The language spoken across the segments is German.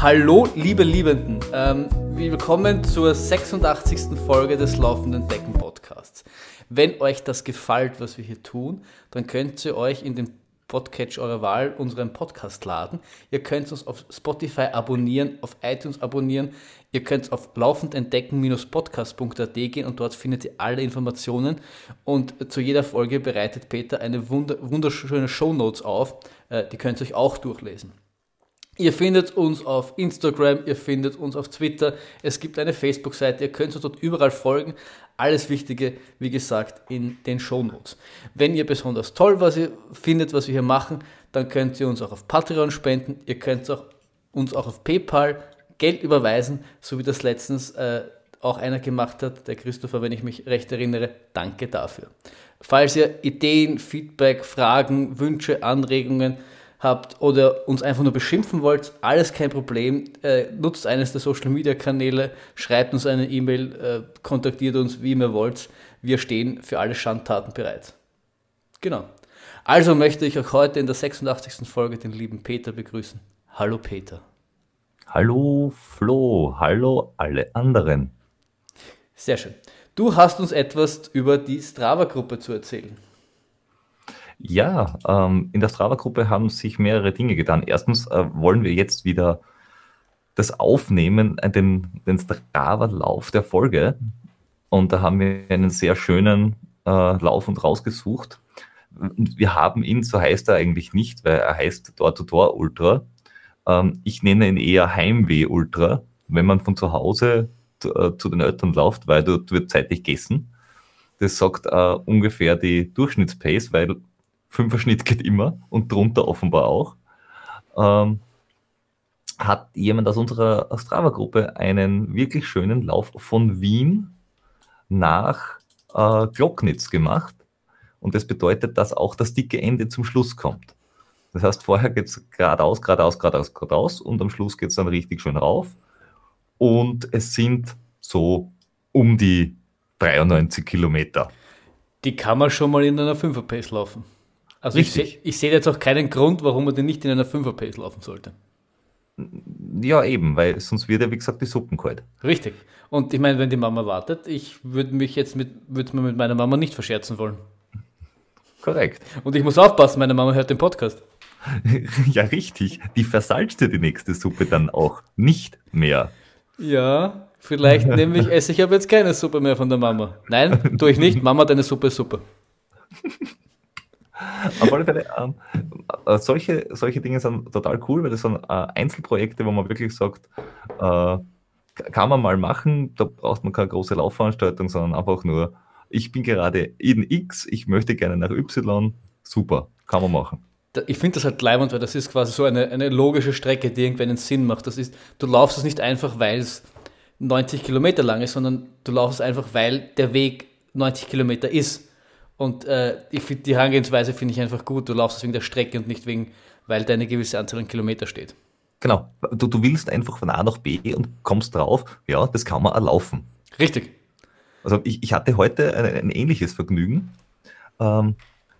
Hallo, liebe Liebenden. Ähm, willkommen zur 86. Folge des Laufenden Decken Podcasts. Wenn euch das gefällt, was wir hier tun, dann könnt ihr euch in den Podcatch eurer Wahl unseren Podcast laden. Ihr könnt uns auf Spotify abonnieren, auf iTunes abonnieren. Ihr könnt auf laufendentdecken-podcast.at gehen und dort findet ihr alle Informationen. Und zu jeder Folge bereitet Peter eine wunderschöne Show Notes auf. Äh, die könnt ihr euch auch durchlesen. Ihr findet uns auf Instagram, ihr findet uns auf Twitter, es gibt eine Facebook-Seite, ihr könnt uns dort überall folgen. Alles Wichtige, wie gesagt, in den Show Notes. Wenn ihr besonders toll was ihr findet, was wir hier machen, dann könnt ihr uns auch auf Patreon spenden, ihr könnt auch, uns auch auf PayPal Geld überweisen, so wie das letztens äh, auch einer gemacht hat, der Christopher, wenn ich mich recht erinnere. Danke dafür. Falls ihr Ideen, Feedback, Fragen, Wünsche, Anregungen, habt oder uns einfach nur beschimpfen wollt, alles kein Problem. Äh, nutzt eines der Social Media Kanäle, schreibt uns eine E-Mail, äh, kontaktiert uns, wie ihr wollt. Wir stehen für alle Schandtaten bereit. Genau. Also möchte ich auch heute in der 86. Folge den lieben Peter begrüßen. Hallo Peter. Hallo Flo, hallo alle anderen. Sehr schön. Du hast uns etwas über die Strava-Gruppe zu erzählen. Ja, ähm, in der Strava-Gruppe haben sich mehrere Dinge getan. Erstens äh, wollen wir jetzt wieder das aufnehmen, äh, den, den Strava-Lauf der Folge. Und da haben wir einen sehr schönen äh, Lauf und rausgesucht. Wir haben ihn, so heißt er eigentlich nicht, weil er heißt Door-to-Door-Ultra. Ähm, ich nenne ihn eher Heimweh-Ultra, wenn man von zu Hause zu, äh, den Eltern läuft, weil dort wird zeitlich gegessen. Das sagt äh, ungefähr die Durchschnittspace, weil Fünfer Schnitt geht immer und drunter offenbar auch. Ähm, hat jemand aus unserer Strava-Gruppe einen wirklich schönen Lauf von Wien nach äh, Glocknitz gemacht. Und das bedeutet, dass auch das dicke Ende zum Schluss kommt. Das heißt, vorher geht es geradeaus, geradeaus, geradeaus, geradeaus und am Schluss geht es dann richtig schön rauf. Und es sind so um die 93 Kilometer. Die kann man schon mal in einer 5er-Pace laufen. Also Richtig. ich, sehe jetzt auch keinen Grund, warum man den nicht in einer 5er-Pace laufen sollte. Ja, eben, weil sonst wird ja, wie gesagt, die Suppen kalt. Richtig. Und ich meine, wenn die Mama wartet, ich würde mich jetzt mit, würde mir mit meiner Mama nicht verscherzen wollen. Korrekt. Und ich muss aufpassen, meine Mama hört den Podcast. ja, richtig. Die versalzt dir die nächste Suppe dann auch nicht mehr. Ja, vielleicht nehme ich, esse ich aber jetzt keine Suppe mehr von der Mama. Nein, tue ich nicht. Mama, deine Suppe ist super. Auf alle Fälle, ähm, äh, solche, solche Dinge sind total cool, weil das sind äh, Einzelprojekte, wo man wirklich sagt, äh, kann man mal machen, da braucht man keine große Laufveranstaltung, sondern einfach nur, ich bin gerade in X, ich möchte gerne nach Y, super, kann man machen. Ich finde das halt leibend, weil das ist quasi so eine, eine logische Strecke, die irgendwie einen Sinn macht. Das ist, du laufst es nicht einfach, weil es 90 Kilometer lang ist, sondern du laufst es einfach, weil der Weg 90 Kilometer ist. Und äh, ich finde die Herangehensweise finde ich einfach gut. Du laufst wegen der Strecke und nicht wegen, weil da eine gewisse Anzahl an Kilometer steht. Genau. Du, du willst einfach von A nach B und kommst drauf, ja, das kann man erlaufen. Richtig. Also ich, ich hatte heute ein, ein ähnliches Vergnügen. Ähm,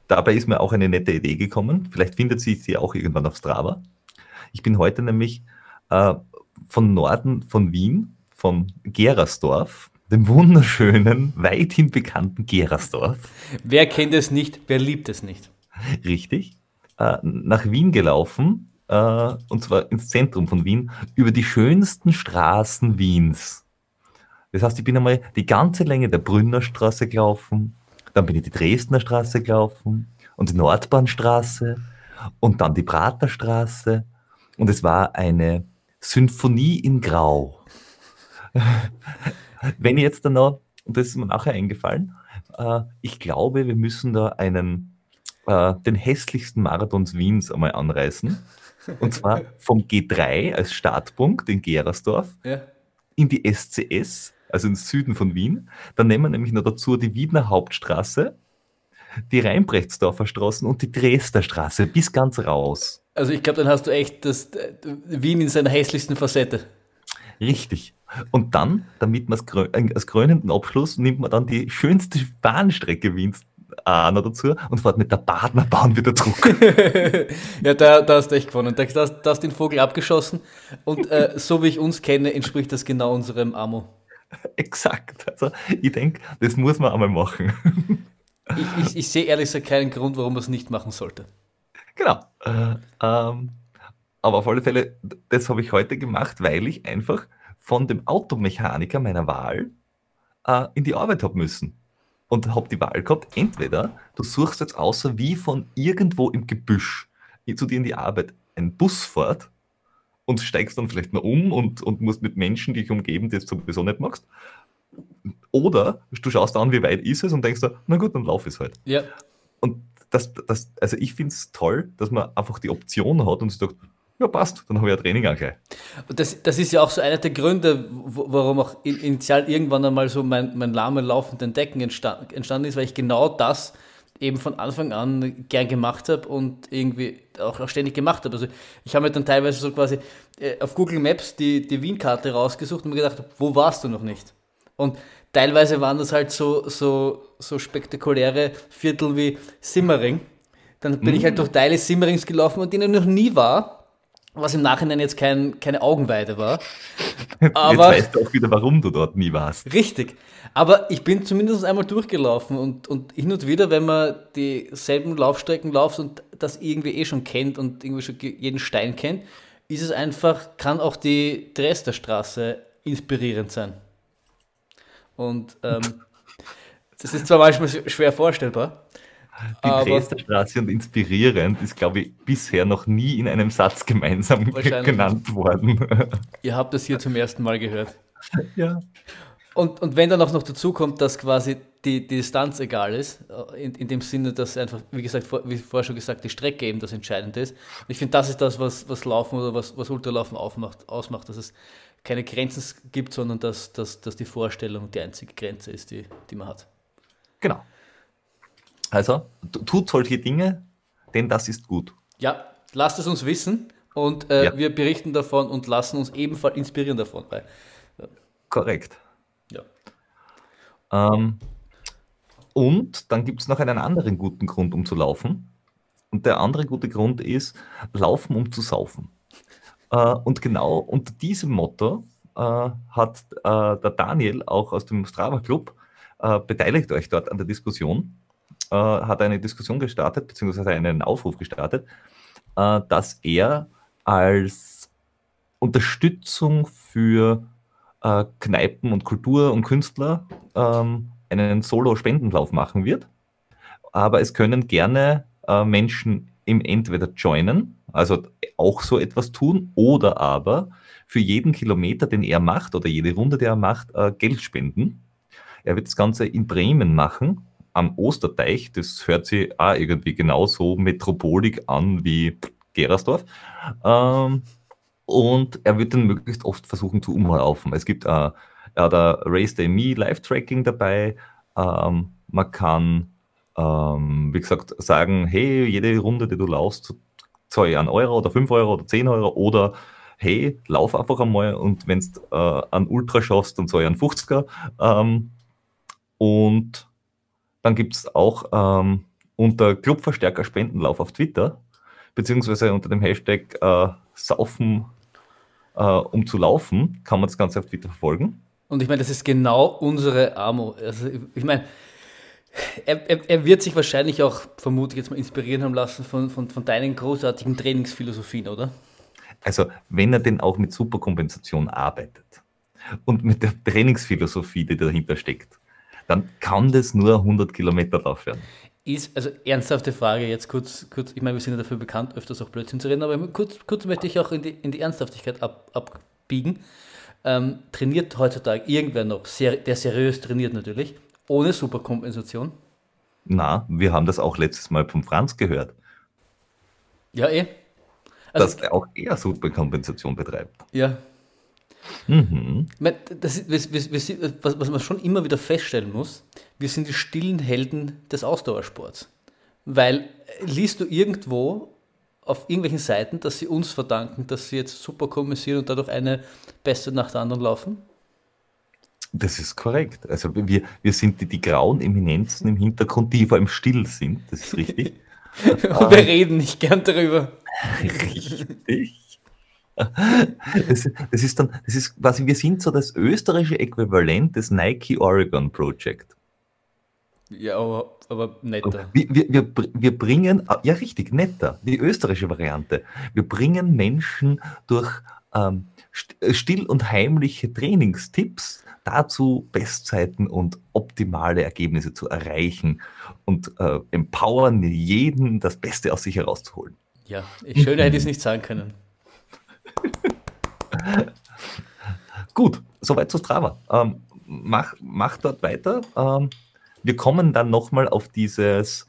dabei ist mir auch eine nette Idee gekommen. Vielleicht findet sie sie auch irgendwann auf Strava. Ich bin heute nämlich äh, von Norden von Wien, von Gerersdorf, dem wunderschönen, weithin bekannten Gerasdorf. Wer kennt es nicht, wer liebt es nicht? Richtig. Äh, nach Wien gelaufen, äh, und zwar ins Zentrum von Wien, über die schönsten Straßen Wiens. Das heißt, ich bin einmal die ganze Länge der Brünnerstraße gelaufen, dann bin ich die Dresdner Straße gelaufen und die Nordbahnstraße und dann die Praterstraße und es war eine Symphonie in Grau. Wenn jetzt dann noch, und das ist mir nachher eingefallen, äh, ich glaube, wir müssen da einen, äh, den hässlichsten Marathons Wiens einmal anreißen. Und zwar vom G3 als Startpunkt in Gerersdorf ja. in die SCS, also ins Süden von Wien. Dann nehmen wir nämlich noch dazu die Wiener Hauptstraße, die Rheinbrechtsdorfer Straßen und die Dresdner Straße bis ganz raus. Also ich glaube, dann hast du echt das äh, Wien in seiner hässlichsten Facette. Richtig. Und dann, damit man als krönenden Abschluss, nimmt man dann die schönste Bahnstrecke Wiens auch noch dazu und fährt mit der Partnerbahn wieder zurück. ja, da, da hast du echt gewonnen. Da, da, da hast den Vogel abgeschossen und äh, so wie ich uns kenne, entspricht das genau unserem Amo. Exakt. Also ich denke, das muss man einmal machen. ich, ich, ich sehe ehrlich gesagt keinen Grund, warum man es nicht machen sollte. Genau. Äh, ähm, aber auf alle Fälle, das habe ich heute gemacht, weil ich einfach von dem Automechaniker meiner Wahl äh, in die Arbeit habe müssen. Und habe die Wahl gehabt, entweder du suchst jetzt außer wie von irgendwo im Gebüsch zu dir in die Arbeit ein Bus fährt und steigst dann vielleicht mal um und, und musst mit Menschen dich umgeben, die du sowieso nicht magst. Oder du schaust an, wie weit ist es und denkst, na gut, dann lauf es halt. Ja. Und das, das, also ich finde es toll, dass man einfach die Option hat und sagt, ja, passt, dann habe ich ein Training auch gleich. Das, das ist ja auch so einer der Gründe, warum auch initial irgendwann einmal so mein, mein lahme laufenden Decken entstand, entstanden ist, weil ich genau das eben von Anfang an gern gemacht habe und irgendwie auch, auch ständig gemacht habe. Also ich habe mir dann teilweise so quasi äh, auf Google Maps die, die Wien-Karte rausgesucht und mir gedacht, wo warst du noch nicht? Und teilweise waren das halt so, so, so spektakuläre Viertel wie Simmering. Dann bin mm. ich halt durch Teile Simmerings gelaufen und denen noch nie war was im Nachhinein jetzt kein, keine Augenweide war. Aber, jetzt weißt du auch wieder, warum du dort nie warst. Richtig. Aber ich bin zumindest einmal durchgelaufen und, und hin und wieder, wenn man dieselben Laufstrecken läuft und das irgendwie eh schon kennt und irgendwie schon jeden Stein kennt, ist es einfach, kann auch die Dresderstraße inspirierend sein. Und ähm, das ist zwar manchmal schwer vorstellbar, die Dresdner Straße und inspirierend ist, glaube ich, bisher noch nie in einem Satz gemeinsam genannt worden. Ihr habt das hier zum ersten Mal gehört. Ja. Und, und wenn dann auch noch dazu kommt, dass quasi die, die Distanz egal ist, in, in dem Sinne, dass einfach, wie gesagt, vor, wie vorher schon gesagt, die Strecke eben das Entscheidende ist. Und ich finde, das ist das, was, was Laufen oder was, was Ultralaufen aufmacht, ausmacht, dass es keine Grenzen gibt, sondern dass, dass, dass die Vorstellung die einzige Grenze ist, die, die man hat. Genau. Also, tut solche Dinge, denn das ist gut. Ja, lasst es uns wissen und äh, ja. wir berichten davon und lassen uns ebenfalls inspirieren davon. Weil, ja. Korrekt. Ja. Ähm, und dann gibt es noch einen anderen guten Grund, um zu laufen. Und der andere gute Grund ist, laufen, um zu saufen. Äh, und genau unter diesem Motto äh, hat äh, der Daniel auch aus dem Strava Club äh, beteiligt euch dort an der Diskussion äh, hat eine Diskussion gestartet, beziehungsweise einen Aufruf gestartet, äh, dass er als Unterstützung für äh, Kneipen und Kultur und Künstler ähm, einen Solo-Spendenlauf machen wird. Aber es können gerne äh, Menschen im entweder joinen, also auch so etwas tun, oder aber für jeden Kilometer, den er macht oder jede Runde, die er macht, äh, Geld spenden. Er wird das Ganze in Bremen machen am Osterteich. Das hört sich auch irgendwie genauso metropolig an wie Gerersdorf. Ähm, und er wird dann möglichst oft versuchen zu umlaufen. Es gibt äh, er hat ein Race Day Me Live-Tracking dabei. Ähm, man kann, ähm, wie gesagt, sagen, hey, jede Runde, die du laufst, zahle ich einen Euro oder 5 Euro oder 10 Euro oder hey, lauf einfach einmal und wenn du äh, einen Ultra schaffst, dann zahle ich einen 50er. Ähm, und dann gibt es auch ähm, unter Clubverstärker Spendenlauf auf Twitter, beziehungsweise unter dem Hashtag äh, Saufen äh, um zu laufen, kann man das Ganze auf Twitter verfolgen. Und ich meine, das ist genau unsere Armo. Also ich meine, er, er, er, wird sich wahrscheinlich auch, vermutlich jetzt mal inspirieren haben lassen von, von, von deinen großartigen Trainingsphilosophien, oder? Also, wenn er denn auch mit Superkompensation arbeitet und mit der Trainingsphilosophie, die dahinter steckt, dann kann das nur 100 Kilometer drauf werden. Ist, also ernsthafte Frage, jetzt kurz, kurz, ich meine, wir sind ja dafür bekannt, öfters auch Blödsinn zu reden, aber kurz, kurz möchte ich auch in die, in die Ernsthaftigkeit ab, abbiegen. Ähm, trainiert heutzutage irgendwer noch, ser der seriös trainiert natürlich, ohne Superkompensation? Na, wir haben das auch letztes Mal vom Franz gehört. Ja, eh. Also, dass er auch eher Superkompensation betreibt. Ja, Mhm. Das, das, das, was, was man schon immer wieder feststellen muss, wir sind die stillen Helden des Ausdauersports. Weil äh, liest du irgendwo auf irgendwelchen Seiten, dass sie uns verdanken, dass sie jetzt super kommissieren und dadurch eine beste nach der anderen laufen? Das ist korrekt. Also wir, wir sind die, die grauen Eminenzen im Hintergrund, die vor allem still sind. Das ist richtig. Und wir reden nicht gern darüber. Richtig. Das, das, ist dann, das ist quasi, wir sind so das österreichische Äquivalent des Nike Oregon Project. Ja, aber, aber netter. Wir, wir, wir, wir bringen, ja richtig, netter, die österreichische Variante. Wir bringen Menschen durch ähm, still und heimliche Trainingstipps dazu, Bestzeiten und optimale Ergebnisse zu erreichen und äh, empowern jeden, das Beste aus sich herauszuholen. Ja, schöner hätte ich es nicht sagen können. Gut, soweit zu Strava. Ähm, mach, mach dort weiter. Ähm, wir kommen dann nochmal auf dieses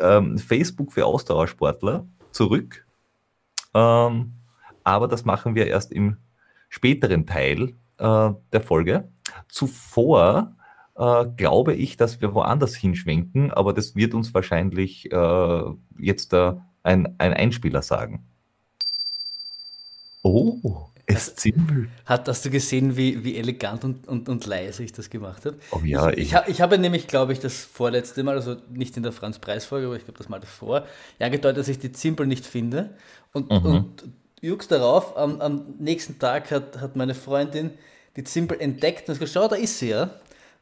ähm, Facebook für Ausdauersportler zurück. Ähm, aber das machen wir erst im späteren Teil äh, der Folge. Zuvor äh, glaube ich, dass wir woanders hinschwenken, aber das wird uns wahrscheinlich äh, jetzt äh, ein, ein Einspieler sagen. Oh, es ziemlich. Hat, hast du gesehen, wie, wie elegant und, und, und leise ich das gemacht habe? Oh ja, ich, ich, ich, ich habe nämlich, glaube ich, das vorletzte Mal, also nicht in der Franz-Preis-Folge, aber ich glaube das Mal davor, ja gedeutet, dass ich die Zimbel nicht finde. Und, mhm. und jux darauf, am, am nächsten Tag hat, hat meine Freundin die Zimbel entdeckt und hat gesagt, schau, da ist sie ja.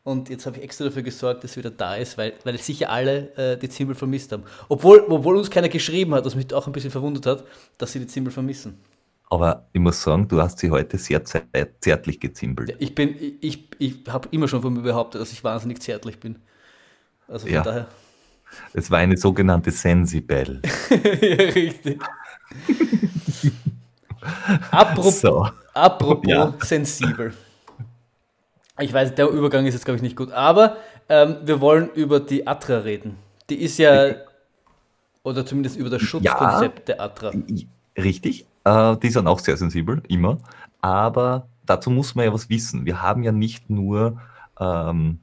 Und jetzt habe ich extra dafür gesorgt, dass sie wieder da ist, weil, weil sicher alle äh, die Zimbel vermisst haben. Obwohl, obwohl uns keiner geschrieben hat, was mich auch ein bisschen verwundert hat, dass sie die Zimbel vermissen. Aber ich muss sagen, du hast sie heute sehr zärtlich gezimbelt. Ja, ich bin, ich, ich habe immer schon von mir behauptet, dass ich wahnsinnig zärtlich bin. Also von ja. daher. Es war eine sogenannte Sensibel. ja, richtig. apropos so. apropos ja. sensibel. Ich weiß, der Übergang ist jetzt, glaube ich, nicht gut. Aber ähm, wir wollen über die Atra reden. Die ist ja, oder zumindest über das Schutzkonzept ja, der Atra. Richtig. Äh, die sind auch sehr sensibel, immer. Aber dazu muss man ja was wissen. Wir haben ja nicht nur ähm,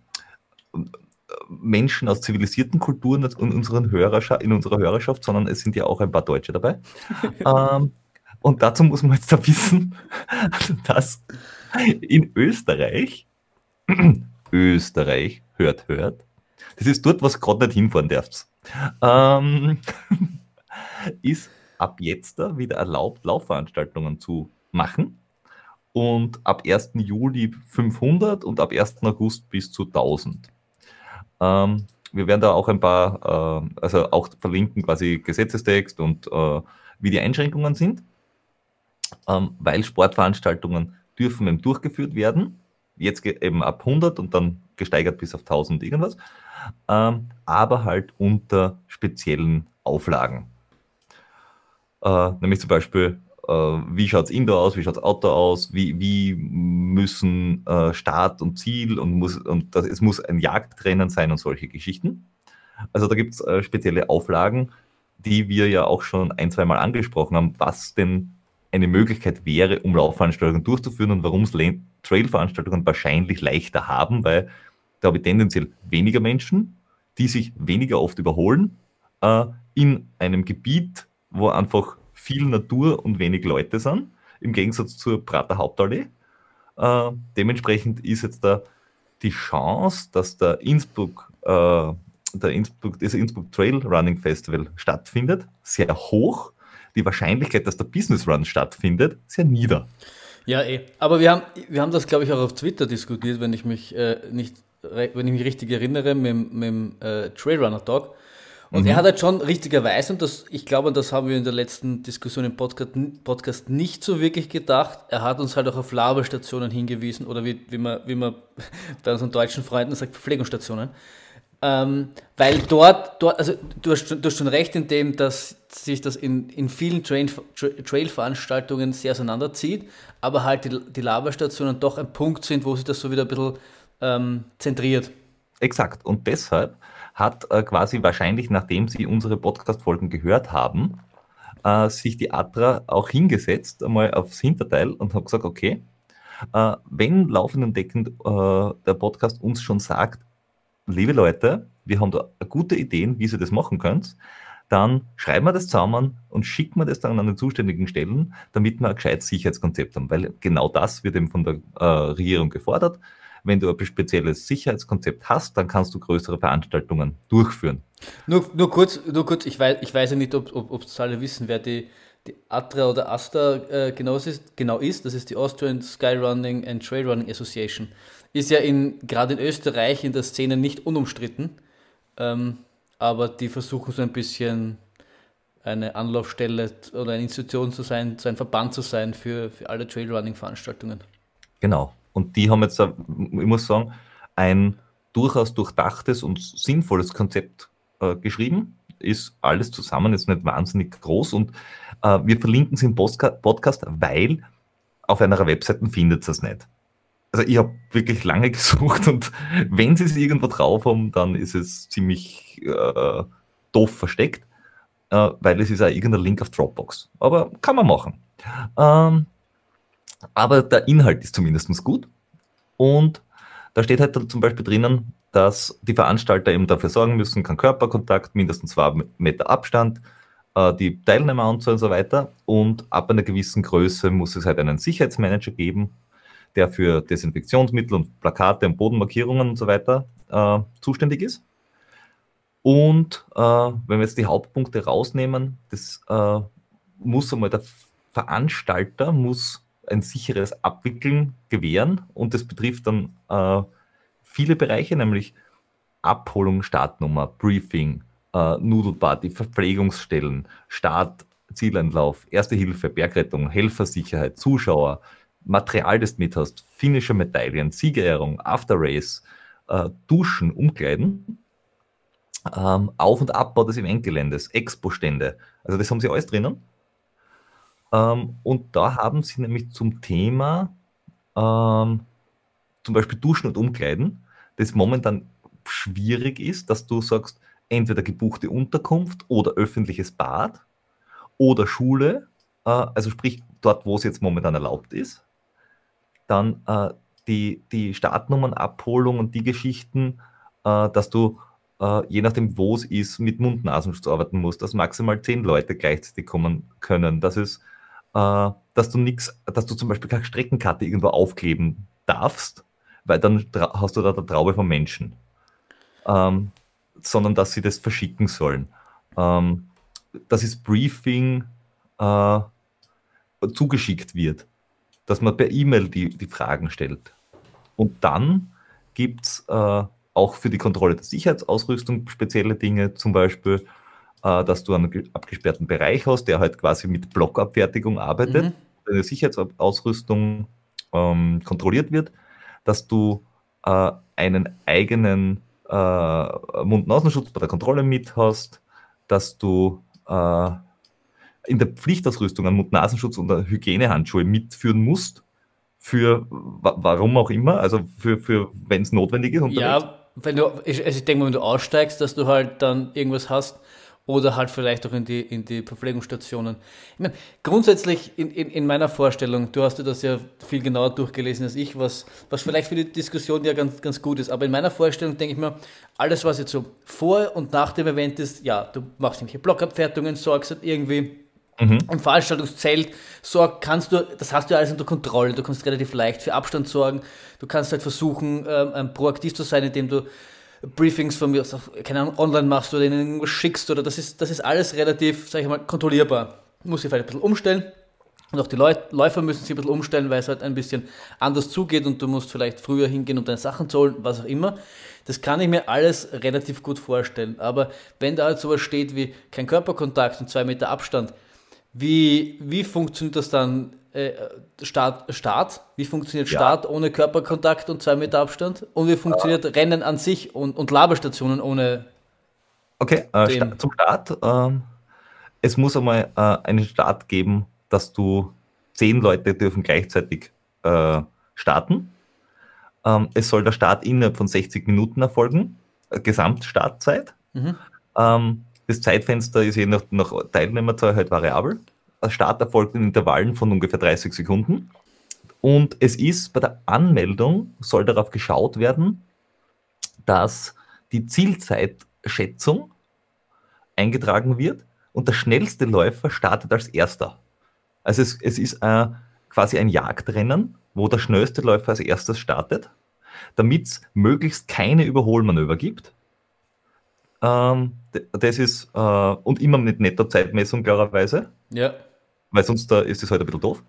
Menschen aus zivilisierten Kulturen in, unseren Hörerschaft, in unserer Hörerschaft, sondern es sind ja auch ein paar Deutsche dabei. ähm, und dazu muss man jetzt da wissen, dass in Österreich, Österreich, hört, hört, das ist dort, was gerade nicht hinfahren darfst, ähm, ist ab jetzt wieder erlaubt, Laufveranstaltungen zu machen. Und ab 1. Juli 500 und ab 1. August bis zu 1000. Ähm, wir werden da auch ein paar, äh, also auch verlinken quasi Gesetzestext und äh, wie die Einschränkungen sind, ähm, weil Sportveranstaltungen dürfen eben durchgeführt werden. Jetzt eben ab 100 und dann gesteigert bis auf 1000 irgendwas, ähm, aber halt unter speziellen Auflagen. Äh, nämlich zum Beispiel, äh, wie schaut es Indoor aus, wie schaut es Outdoor aus, wie, wie müssen äh, Start und Ziel und, muss, und das, es muss ein Jagdrennen sein und solche Geschichten. Also da gibt es äh, spezielle Auflagen, die wir ja auch schon ein, zwei Mal angesprochen haben, was denn eine Möglichkeit wäre, um Laufveranstaltungen durchzuführen und warum es Trailveranstaltungen wahrscheinlich leichter haben, weil da habe ich tendenziell weniger Menschen, die sich weniger oft überholen, äh, in einem Gebiet, wo einfach viel Natur und wenig Leute sind, im Gegensatz zur Prater Hauptallee. Äh, dementsprechend ist jetzt da die Chance, dass der Innsbruck, äh, der Innsbruck, das Innsbruck Trail Running Festival stattfindet, sehr hoch. Die Wahrscheinlichkeit, dass der Business Run stattfindet, sehr nieder. Ja, eh. Aber wir haben, wir haben das, glaube ich, auch auf Twitter diskutiert, wenn ich mich äh, nicht, wenn ich mich richtig erinnere, mit, mit dem äh, Trailrunner Talk. Und mhm. er hat halt schon richtigerweise, und das, ich glaube, das haben wir in der letzten Diskussion im Podcast, Podcast nicht so wirklich gedacht, er hat uns halt auch auf Labestationen hingewiesen oder wie, wie, man, wie man bei unseren deutschen Freunden sagt, Verpflegungsstationen. Ähm, weil dort, dort also du hast, du hast schon recht in dem, dass sich das in, in vielen Trail-Veranstaltungen sehr auseinanderzieht, aber halt die, die Laberstationen doch ein Punkt sind, wo sich das so wieder ein bisschen ähm, zentriert. Exakt. Und deshalb hat äh, quasi wahrscheinlich, nachdem sie unsere Podcast-Folgen gehört haben, äh, sich die Atra auch hingesetzt, einmal aufs Hinterteil und hat gesagt, okay, äh, wenn laufenden deckend äh, der Podcast uns schon sagt, liebe Leute, wir haben da gute Ideen, wie ihr das machen könnt, dann schreiben wir das zusammen und schicken wir das dann an den zuständigen Stellen, damit wir ein gescheites Sicherheitskonzept haben, weil genau das wird eben von der äh, Regierung gefordert. Wenn du ein spezielles Sicherheitskonzept hast, dann kannst du größere Veranstaltungen durchführen. Nur, nur kurz, nur kurz ich, weiß, ich weiß ja nicht, ob, ob, ob alle wissen, wer die, die ATRA oder ASTA äh, genau, ist, genau ist. Das ist die Austrian Skyrunning and Trailrunning Association. Ist ja in, gerade in Österreich in der Szene nicht unumstritten, ähm, aber die versuchen so ein bisschen eine Anlaufstelle oder eine Institution zu sein, so ein Verband zu sein für, für alle Trailrunning-Veranstaltungen. Genau. Und die haben jetzt, ich muss sagen, ein durchaus durchdachtes und sinnvolles Konzept äh, geschrieben. Ist alles zusammen, ist nicht wahnsinnig groß und äh, wir verlinken es im Podcast, weil auf einer Webseite findet es nicht. Also ich habe wirklich lange gesucht und wenn sie es irgendwo drauf haben, dann ist es ziemlich äh, doof versteckt äh, weil es ist ja irgendein Link auf Dropbox. Aber kann man machen. Ähm, aber der Inhalt ist zumindest gut. Und da steht halt zum Beispiel drinnen, dass die Veranstalter eben dafür sorgen müssen, kein Körperkontakt, mindestens zwei Meter Abstand, äh, die Teilnehmeranzahl und so weiter. Und ab einer gewissen Größe muss es halt einen Sicherheitsmanager geben, der für Desinfektionsmittel und Plakate und Bodenmarkierungen und so weiter äh, zuständig ist. Und äh, wenn wir jetzt die Hauptpunkte rausnehmen, das äh, muss einmal der Veranstalter muss ein sicheres Abwickeln gewähren und das betrifft dann äh, viele Bereiche, nämlich Abholung, Startnummer, Briefing, äh, Nudelparty, Verpflegungsstellen, Start, Zieleinlauf, Erste Hilfe, Bergrettung, Helfersicherheit, Zuschauer, Material, das du mit hast, finnische Medaillen, Siegerehrung, After Race, äh, Duschen, Umkleiden ähm, Auf- und Abbau des Eventgeländes, Expo-Stände. Also das haben sie alles drinnen. Ähm, und da haben sie nämlich zum Thema ähm, zum Beispiel Duschen und Umkleiden, das momentan schwierig ist, dass du sagst, entweder gebuchte Unterkunft oder öffentliches Bad oder Schule, äh, also sprich dort, wo es jetzt momentan erlaubt ist. Dann äh, die, die Startnummernabholung und die Geschichten, äh, dass du äh, je nachdem, wo es ist, mit Mund-Nasenschutz arbeiten musst, dass maximal zehn Leute gleichzeitig kommen können, dass es, äh, dass du nichts, dass du zum Beispiel keine Streckenkarte irgendwo aufkleben darfst, weil dann hast du da eine Traube von Menschen. Ähm, sondern dass sie das verschicken sollen. Ähm, dass das Briefing äh, zugeschickt wird, dass man per E-Mail die, die Fragen stellt. Und dann gibt es äh, auch für die Kontrolle der Sicherheitsausrüstung spezielle Dinge, zum Beispiel, dass du einen abgesperrten Bereich hast, der halt quasi mit Blockabfertigung arbeitet, mhm. deine Sicherheitsausrüstung ähm, kontrolliert wird, dass du äh, einen eigenen äh, Mund-Nasenschutz bei der Kontrolle mit hast, dass du äh, in der Pflichtausrüstung einen Mund-Nasenschutz und Hygienehandschuhe mitführen musst, für warum auch immer, also für, für wenn es notwendig ist. Unterwegs. Ja, wenn du, also ich denke wenn du aussteigst, dass du halt dann irgendwas hast oder halt vielleicht auch in die, in die Verpflegungsstationen. Ich meine, grundsätzlich in, in, in meiner Vorstellung, du hast dir das ja viel genauer durchgelesen als ich, was, was vielleicht für die Diskussion ja ganz, ganz gut ist, aber in meiner Vorstellung denke ich mir, alles, was jetzt so vor und nach dem Event ist, ja, du machst irgendwelche Blockabfertigungen, sorgst halt irgendwie mhm. im Veranstaltungszelt, sorg, kannst du, das hast du alles unter Kontrolle, du kannst relativ leicht für Abstand sorgen, du kannst halt versuchen, ähm, proaktiv zu sein, indem du Briefings von mir, keine Ahnung, online machst oder ihnen irgendwas schickst oder das ist, das ist alles relativ, sag ich mal, kontrollierbar. Muss sich vielleicht ein bisschen umstellen. Und auch die Läufer müssen sich ein bisschen umstellen, weil es halt ein bisschen anders zugeht und du musst vielleicht früher hingehen, um deine Sachen zu holen, was auch immer. Das kann ich mir alles relativ gut vorstellen. Aber wenn da halt sowas steht wie kein Körperkontakt und zwei Meter Abstand, wie, wie funktioniert das dann? Äh, Start, Start? Wie funktioniert ja. Start ohne Körperkontakt und zwei Meter Abstand? Und wie funktioniert ja. Rennen an sich und, und Labestationen ohne. Okay, äh, zum Start. Ähm, es muss einmal äh, einen Start geben, dass du zehn Leute dürfen gleichzeitig äh, starten. Ähm, es soll der Start innerhalb von 60 Minuten erfolgen, äh, Gesamtstartzeit. Mhm. Ähm, das Zeitfenster ist je nach, nach Teilnehmerzahl halt variabel. Der Start erfolgt in Intervallen von ungefähr 30 Sekunden. Und es ist bei der Anmeldung, soll darauf geschaut werden, dass die Zielzeitschätzung eingetragen wird und der schnellste Läufer startet als erster. Also es, es ist äh, quasi ein Jagdrennen, wo der schnellste Läufer als erstes startet. damit es möglichst keine Überholmanöver gibt. Ähm, das ist, äh, und immer mit netter Zeitmessung klarerweise. Ja. Weil sonst da ist es halt ein bisschen doof.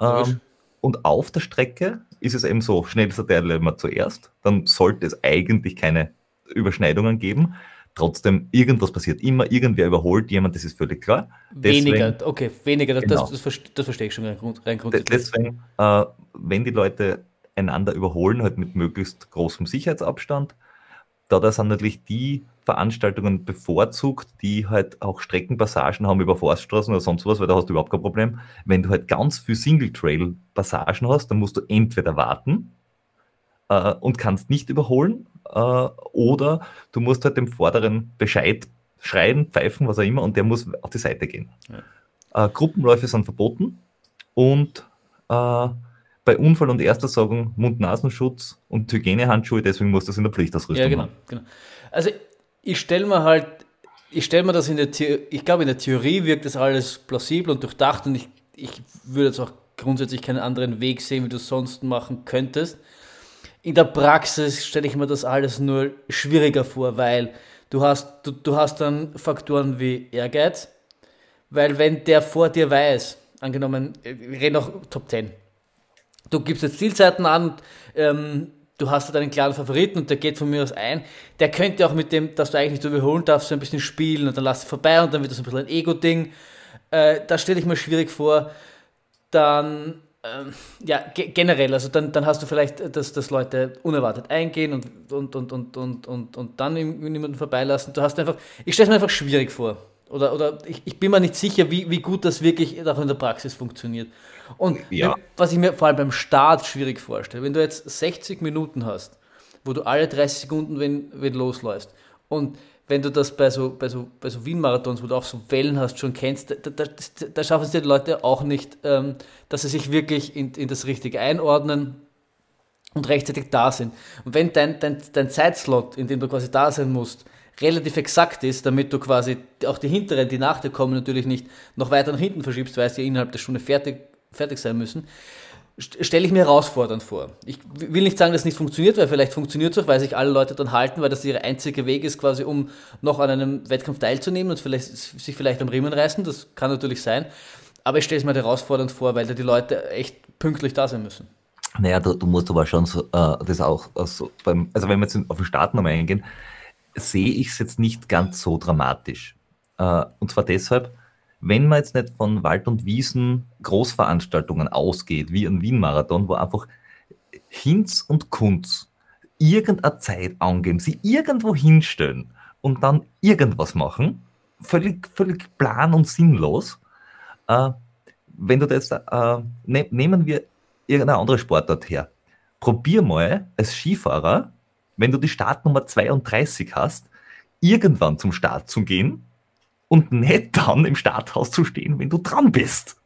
Ähm, und auf der Strecke ist es eben so, schnellster Teil immer zuerst, dann sollte es eigentlich keine Überschneidungen geben. Trotzdem, irgendwas passiert immer, irgendwer überholt jemand, das ist völlig klar. Weniger, Deswegen, okay, weniger, das, genau. das, das, das, verstehe ich schon rein, rein grundsätzlich. Deswegen, äh, wenn die Leute einander überholen, halt mit möglichst großem Sicherheitsabstand, da das sind natürlich die Veranstaltungen bevorzugt, die halt auch Streckenpassagen haben über Forststraßen oder sonst was, weil da hast du überhaupt kein Problem. Wenn du halt ganz viel Single-Trail-Passagen hast, dann musst du entweder warten äh, und kannst nicht überholen äh, oder du musst halt dem Vorderen Bescheid schreien, pfeifen, was auch immer, und der muss auf die Seite gehen. Ja. Äh, Gruppenläufe sind verboten und äh, bei Unfall und Erstersagung Mund-Nasenschutz und Hygienehandschuhe, deswegen muss das in der Pflichtausrüstung Ja, genau. genau. Also ich stelle mir halt, ich stelle mir das in der Theorie, ich glaube in der Theorie wirkt das alles plausibel und durchdacht und ich, ich würde jetzt auch grundsätzlich keinen anderen Weg sehen, wie du es sonst machen könntest. In der Praxis stelle ich mir das alles nur schwieriger vor, weil du hast, du, du hast dann Faktoren wie Ehrgeiz, weil wenn der vor dir weiß, angenommen, wir reden auch Top 10, du gibst jetzt Zielzeiten an, ähm, du hast da deinen klaren Favoriten und der geht von mir aus ein, der könnte auch mit dem, dass du eigentlich nicht überholen darfst, so ein bisschen spielen und dann lass du vorbei und dann wird das ein bisschen ein Ego-Ding. Äh, das stelle ich mir schwierig vor. Dann, ähm, ja, generell, also dann, dann hast du vielleicht, dass, dass Leute unerwartet eingehen und, und, und, und, und, und, und dann niemanden vorbeilassen. Du hast einfach, ich stelle es mir einfach schwierig vor. Oder, oder ich, ich bin mir nicht sicher, wie, wie gut das wirklich auch in der Praxis funktioniert. Und ja. wenn, was ich mir vor allem beim Start schwierig vorstelle, wenn du jetzt 60 Minuten hast, wo du alle 30 Sekunden, wenn, wenn losläufst, und wenn du das bei so, bei so, bei so Wien-Marathons, wo du auch so Wellen hast, schon kennst, da, da, da schaffen es die Leute auch nicht, ähm, dass sie sich wirklich in, in das Richtige einordnen und rechtzeitig da sind. Und wenn dein, dein, dein Zeitslot, in dem du quasi da sein musst, relativ exakt ist, damit du quasi auch die hinteren, die nach dir kommen, natürlich nicht noch weiter nach hinten verschiebst, weil sie innerhalb der Stunde fertig, fertig sein müssen, stelle ich mir herausfordernd vor. Ich will nicht sagen, dass es nicht funktioniert, weil vielleicht funktioniert es auch, weil sich alle Leute dann halten, weil das ihr einziger Weg ist, quasi um noch an einem Wettkampf teilzunehmen und vielleicht, sich vielleicht am Riemen reißen. Das kann natürlich sein. Aber ich stelle es mir herausfordernd vor, weil da die Leute echt pünktlich da sein müssen. Naja, du, du musst aber schon so, äh, das auch, also, beim, also wenn wir jetzt auf den Start nochmal eingehen, sehe ich es jetzt nicht ganz so dramatisch. Äh, und zwar deshalb, wenn man jetzt nicht von Wald- und Wiesen Großveranstaltungen ausgeht, wie ein Wien-Marathon, wo einfach Hinz und Kunz irgendeine Zeit angeben, sie irgendwo hinstellen und dann irgendwas machen, völlig, völlig plan und sinnlos. Äh, wenn du das, äh, ne, nehmen wir irgendeine andere Sportart her. Probier mal als Skifahrer wenn du die Startnummer 32 hast, irgendwann zum Start zu gehen und nicht dann im Starthaus zu stehen, wenn du dran bist.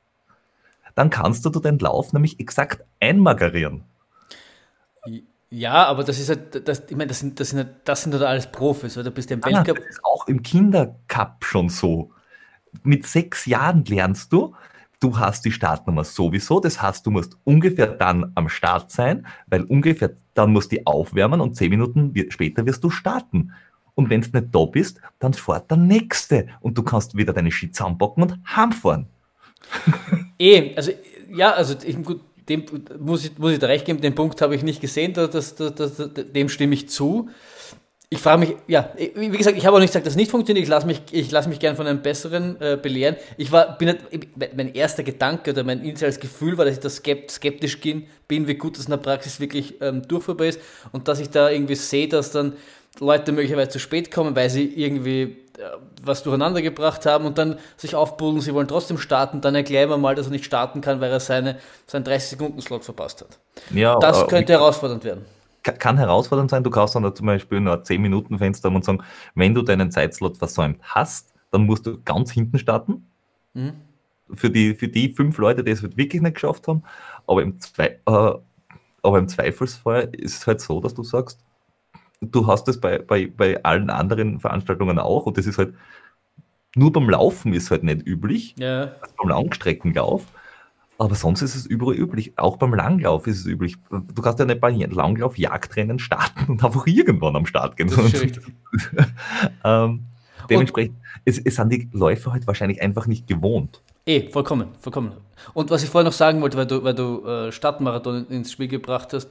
Dann kannst du den Lauf nämlich exakt einmagerieren. Ja, aber das ist halt, das, ich meine, das sind, das sind, das sind halt alles Profis, oder bist du im ah, Weltcup. Das ist auch im Kindercup schon so. Mit sechs Jahren lernst du, du hast die Startnummer sowieso, das heißt, du musst ungefähr dann am Start sein, weil ungefähr dann musst du aufwärmen und zehn Minuten später wirst du starten. Und wenn du nicht da bist, dann fährt der Nächste und du kannst wieder deine Ski zusammenpacken und heimfahren. Eh, also ja, also ich, gut, dem muss ich, muss ich da recht geben, den Punkt habe ich nicht gesehen, das, das, das, dem stimme ich zu ich frage mich, ja, wie gesagt, ich habe auch nicht gesagt, dass es nicht funktioniert. Ich lasse mich, ich mich gern von einem besseren äh, belehren. Ich war, bin, mein erster Gedanke oder mein initiales Gefühl war, dass ich da skeptisch bin, wie gut das in der Praxis wirklich ähm, durchführbar ist und dass ich da irgendwie sehe, dass dann Leute möglicherweise zu spät kommen, weil sie irgendwie äh, was durcheinander gebracht haben und dann sich aufbuddeln, sie wollen trotzdem starten, dann erklären wir mal, dass er nicht starten kann, weil er seine, seinen 30-Sekunden-Slot verpasst hat. Ja, das könnte herausfordernd werden kann herausfordernd sein. Du kannst dann zum Beispiel nur ein 10-Minuten-Fenster und sagen, wenn du deinen Zeitslot versäumt hast, dann musst du ganz hinten starten. Mhm. Für, die, für die fünf Leute, die es halt wirklich nicht geschafft haben. Aber im, Zwei, äh, aber im Zweifelsfall ist es halt so, dass du sagst, du hast es bei, bei, bei allen anderen Veranstaltungen auch und das ist halt nur beim Laufen ist halt nicht üblich, ja. also beim Langstreckenlauf. Aber sonst ist es überall üblich. Auch beim Langlauf ist es üblich. Du kannst ja nicht bei Langlauf Jagdrennen starten und einfach irgendwann am Start gehen. ähm, dementsprechend, es, es sind die Läufer halt wahrscheinlich einfach nicht gewohnt. Eh, vollkommen, vollkommen. Und was ich vorher noch sagen wollte, weil du, weil du äh, Stadtmarathon ins Spiel gebracht hast,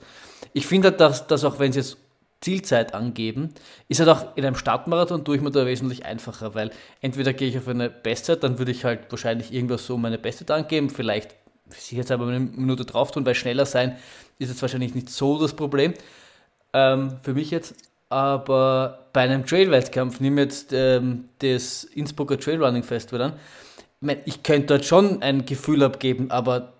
ich finde dass, dass auch wenn es jetzt Zielzeit angeben, ist halt auch in einem Startmarathon tue ich mir da wesentlich einfacher, weil entweder gehe ich auf eine Bestzeit, dann würde ich halt wahrscheinlich irgendwas so meine Bestzeit angeben, vielleicht sich jetzt aber eine Minute drauf tun, weil schneller sein ist jetzt wahrscheinlich nicht so das Problem ähm, für mich jetzt. Aber bei einem Trail-Wettkampf, jetzt ähm, das Innsbrucker Trailrunning Festival an, ich könnte dort schon ein Gefühl abgeben, aber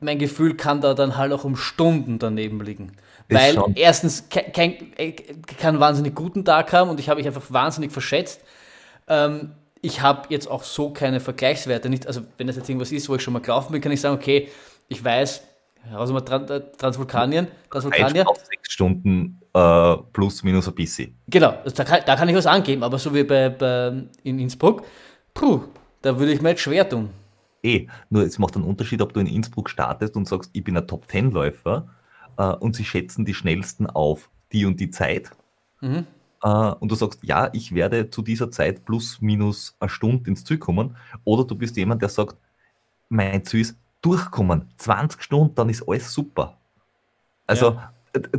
mein Gefühl kann da dann halt auch um Stunden daneben liegen. Weil erstens kein, kein, keinen wahnsinnig guten Tag haben und ich habe mich einfach wahnsinnig verschätzt. Ähm, ich habe jetzt auch so keine Vergleichswerte. Nicht, also wenn das jetzt irgendwas ist, wo ich schon mal gelaufen bin, kann ich sagen, okay, ich weiß, also mal äh, Transvulkanien, Transvulkanier. Sechs Stunden äh, plus minus ein bisschen. Genau, also da, kann, da kann ich was angeben, aber so wie bei, bei in Innsbruck, puh, da würde ich mir jetzt schwer tun. Eh, nur es macht einen Unterschied, ob du in Innsbruck startest und sagst, ich bin ein Top-10-Läufer äh, und sie schätzen die schnellsten auf die und die Zeit. Mhm. Äh, und du sagst, ja, ich werde zu dieser Zeit plus minus eine Stunde ins Ziel kommen. Oder du bist jemand, der sagt, mein Ziel ist durchkommen, 20 Stunden, dann ist alles super. Also ja.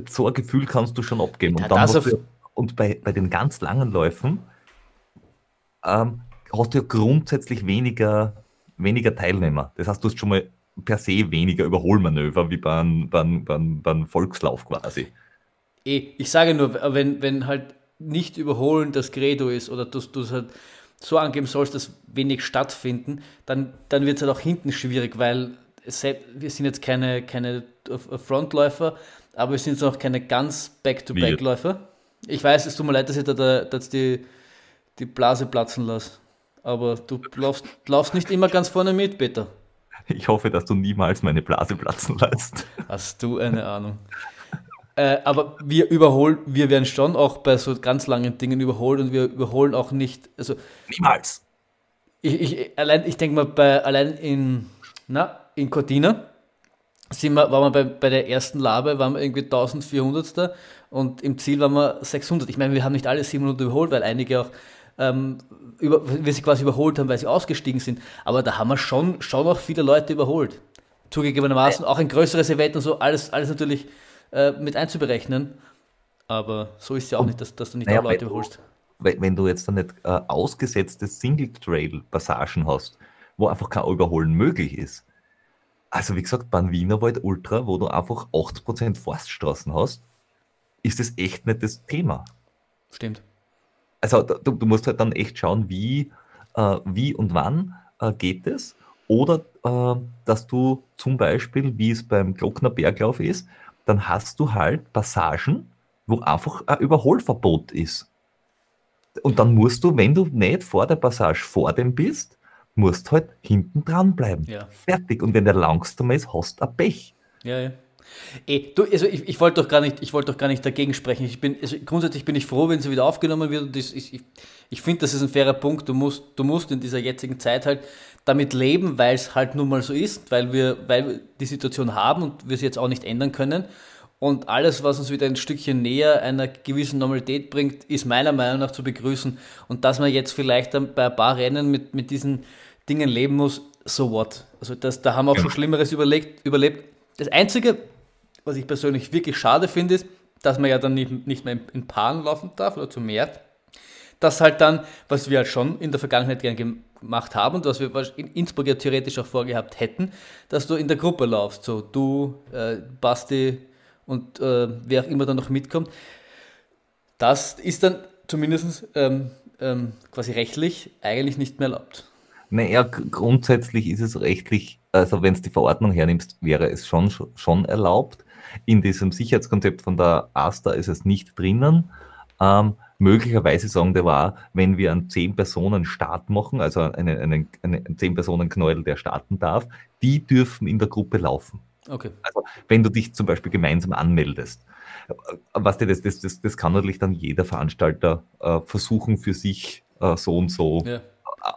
so ein Gefühl kannst du schon abgeben. Und, du, und bei, bei den ganz langen Läufen ähm, hast du ja grundsätzlich weniger, weniger Teilnehmer. Das heißt, du hast schon mal per se weniger Überholmanöver wie beim, beim, beim, beim Volkslauf quasi. Eh, ich sage nur, wenn, wenn halt nicht überholen das Credo ist oder du es halt so angeben sollst, dass wenig stattfinden, dann, dann wird es halt auch hinten schwierig, weil es, wir sind jetzt keine, keine Frontläufer, aber wir sind jetzt auch keine ganz Back-to-Back-Läufer. Ich weiß, es tut mir leid, dass ich da, da dass die, die Blase platzen lasse. Aber du laufst, laufst nicht immer ganz vorne mit, Peter. Ich hoffe, dass du niemals meine Blase platzen lässt. Hast du eine Ahnung? äh, aber wir überholen, wir werden schon auch bei so ganz langen Dingen überholt und wir überholen auch nicht. Also niemals. Ich, ich allein, ich denke mal, bei allein in, na, in Cortina sind wir, waren wir bei, bei der ersten Labe, waren wir irgendwie 1400. und im Ziel waren wir 600. Ich meine, wir haben nicht alle 700 überholt, weil einige auch ähm, über, wir sie quasi überholt haben, weil sie ausgestiegen sind. Aber da haben wir schon, schon auch viele Leute überholt. Zugegebenermaßen auch ein größeres Event und so, alles, alles natürlich äh, mit einzuberechnen. Aber so ist es ja auch und, nicht, dass, dass du nicht naja, alle Leute überholst. Du, wenn du jetzt dann nicht äh, ausgesetzte Single-Trail-Passagen hast, wo einfach kein Überholen möglich ist. Also wie gesagt, beim Wienerwald Ultra, wo du einfach 80% Forststraßen hast, ist das echt nicht das Thema. Stimmt also du, du, musst halt dann echt schauen, wie, äh, wie und wann äh, geht es. Oder äh, dass du zum Beispiel, wie es beim Glockner Berglauf ist, dann hast du halt Passagen, wo einfach ein Überholverbot ist. Und dann musst du, wenn du nicht vor der Passage vor dem bist, musst halt hinten dran bleiben. Ja. Fertig. Und wenn der langsamer ist, hast du ein Pech. Ja, ja. Eh, du, also ich, ich wollte doch gar nicht, ich wollte doch gar nicht dagegen sprechen. Ich bin, also grundsätzlich bin ich froh, wenn sie wieder aufgenommen wird. Das, ich ich, ich finde, das ist ein fairer Punkt. Du musst, du musst in dieser jetzigen Zeit halt damit leben, weil es halt nun mal so ist, weil wir, weil wir die Situation haben und wir sie jetzt auch nicht ändern können. Und alles, was uns wieder ein Stückchen näher einer gewissen Normalität bringt, ist meiner Meinung nach zu begrüßen. Und dass man jetzt vielleicht bei ein paar Rennen mit, mit diesen Dingen leben muss, so what? Also das, da haben wir auch schon Schlimmeres überlegt, überlebt. Das Einzige, was ich persönlich wirklich schade finde, ist, dass man ja dann nicht, mehr in Paaren laufen darf oder zu mehr. Das halt dann, was wir halt schon in der Vergangenheit gern gemacht haben und was wir in Innsbruck ja theoretisch auch vorgehabt hätten, dass du in der Gruppe laufst. So du, äh, Basti und äh, wer auch immer dann noch mitkommt. Das ist dann zumindest ähm, ähm, quasi rechtlich eigentlich nicht mehr erlaubt. Naja, grundsätzlich ist es rechtlich, also wenn es die Verordnung hernimmst, wäre es schon, schon erlaubt. In diesem Sicherheitskonzept von der AStA ist es nicht drinnen. Ähm, möglicherweise sagen der war, wenn wir einen 10-Personen-Start machen, also einen, einen, einen 10-Personen-Knäuel, der starten darf, die dürfen in der Gruppe laufen. Okay. Also wenn du dich zum Beispiel gemeinsam anmeldest. Was das, das, das, das kann natürlich dann jeder Veranstalter äh, versuchen für sich äh, so und so ja.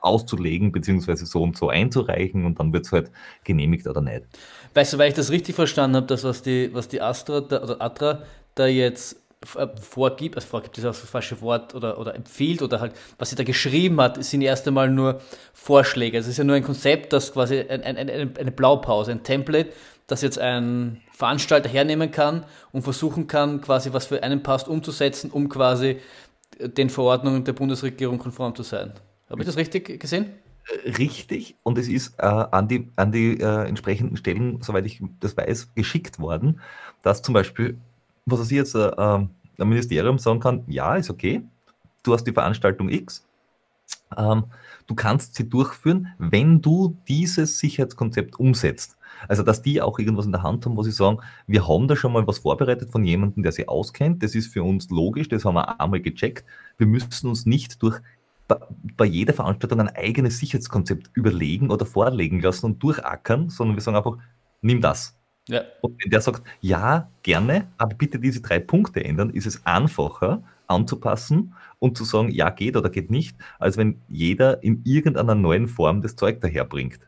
auszulegen, beziehungsweise so und so einzureichen und dann wird es halt genehmigt oder nicht. Weißt du, weil ich das richtig verstanden habe, das, was die, was die Astra da, oder Atra da jetzt äh, vorgibt, also vorgibt ist auch das falsche Wort oder, oder empfiehlt oder halt, was sie da geschrieben hat, sind erst einmal nur Vorschläge. Es ist ja nur ein Konzept, das quasi ein, ein, eine, eine Blaupause, ein Template, das jetzt ein Veranstalter hernehmen kann und versuchen kann, quasi was für einen passt, umzusetzen, um quasi den Verordnungen der Bundesregierung konform zu sein. Habe ich das richtig gesehen? Richtig, und es ist äh, an die, an die äh, entsprechenden Stellen, soweit ich das weiß, geschickt worden, dass zum Beispiel was sich jetzt äh, ähm, ein Ministerium sagen kann, ja, ist okay, du hast die Veranstaltung X, ähm, du kannst sie durchführen, wenn du dieses Sicherheitskonzept umsetzt. Also, dass die auch irgendwas in der Hand haben, wo sie sagen, wir haben da schon mal was vorbereitet von jemandem, der sie auskennt, das ist für uns logisch, das haben wir einmal gecheckt. Wir müssen uns nicht durch bei jeder Veranstaltung ein eigenes Sicherheitskonzept überlegen oder vorlegen lassen und durchackern, sondern wir sagen einfach, nimm das. Ja. Und wenn der sagt, ja, gerne, aber bitte diese drei Punkte ändern, ist es einfacher anzupassen und zu sagen, ja, geht oder geht nicht, als wenn jeder in irgendeiner neuen Form das Zeug daherbringt.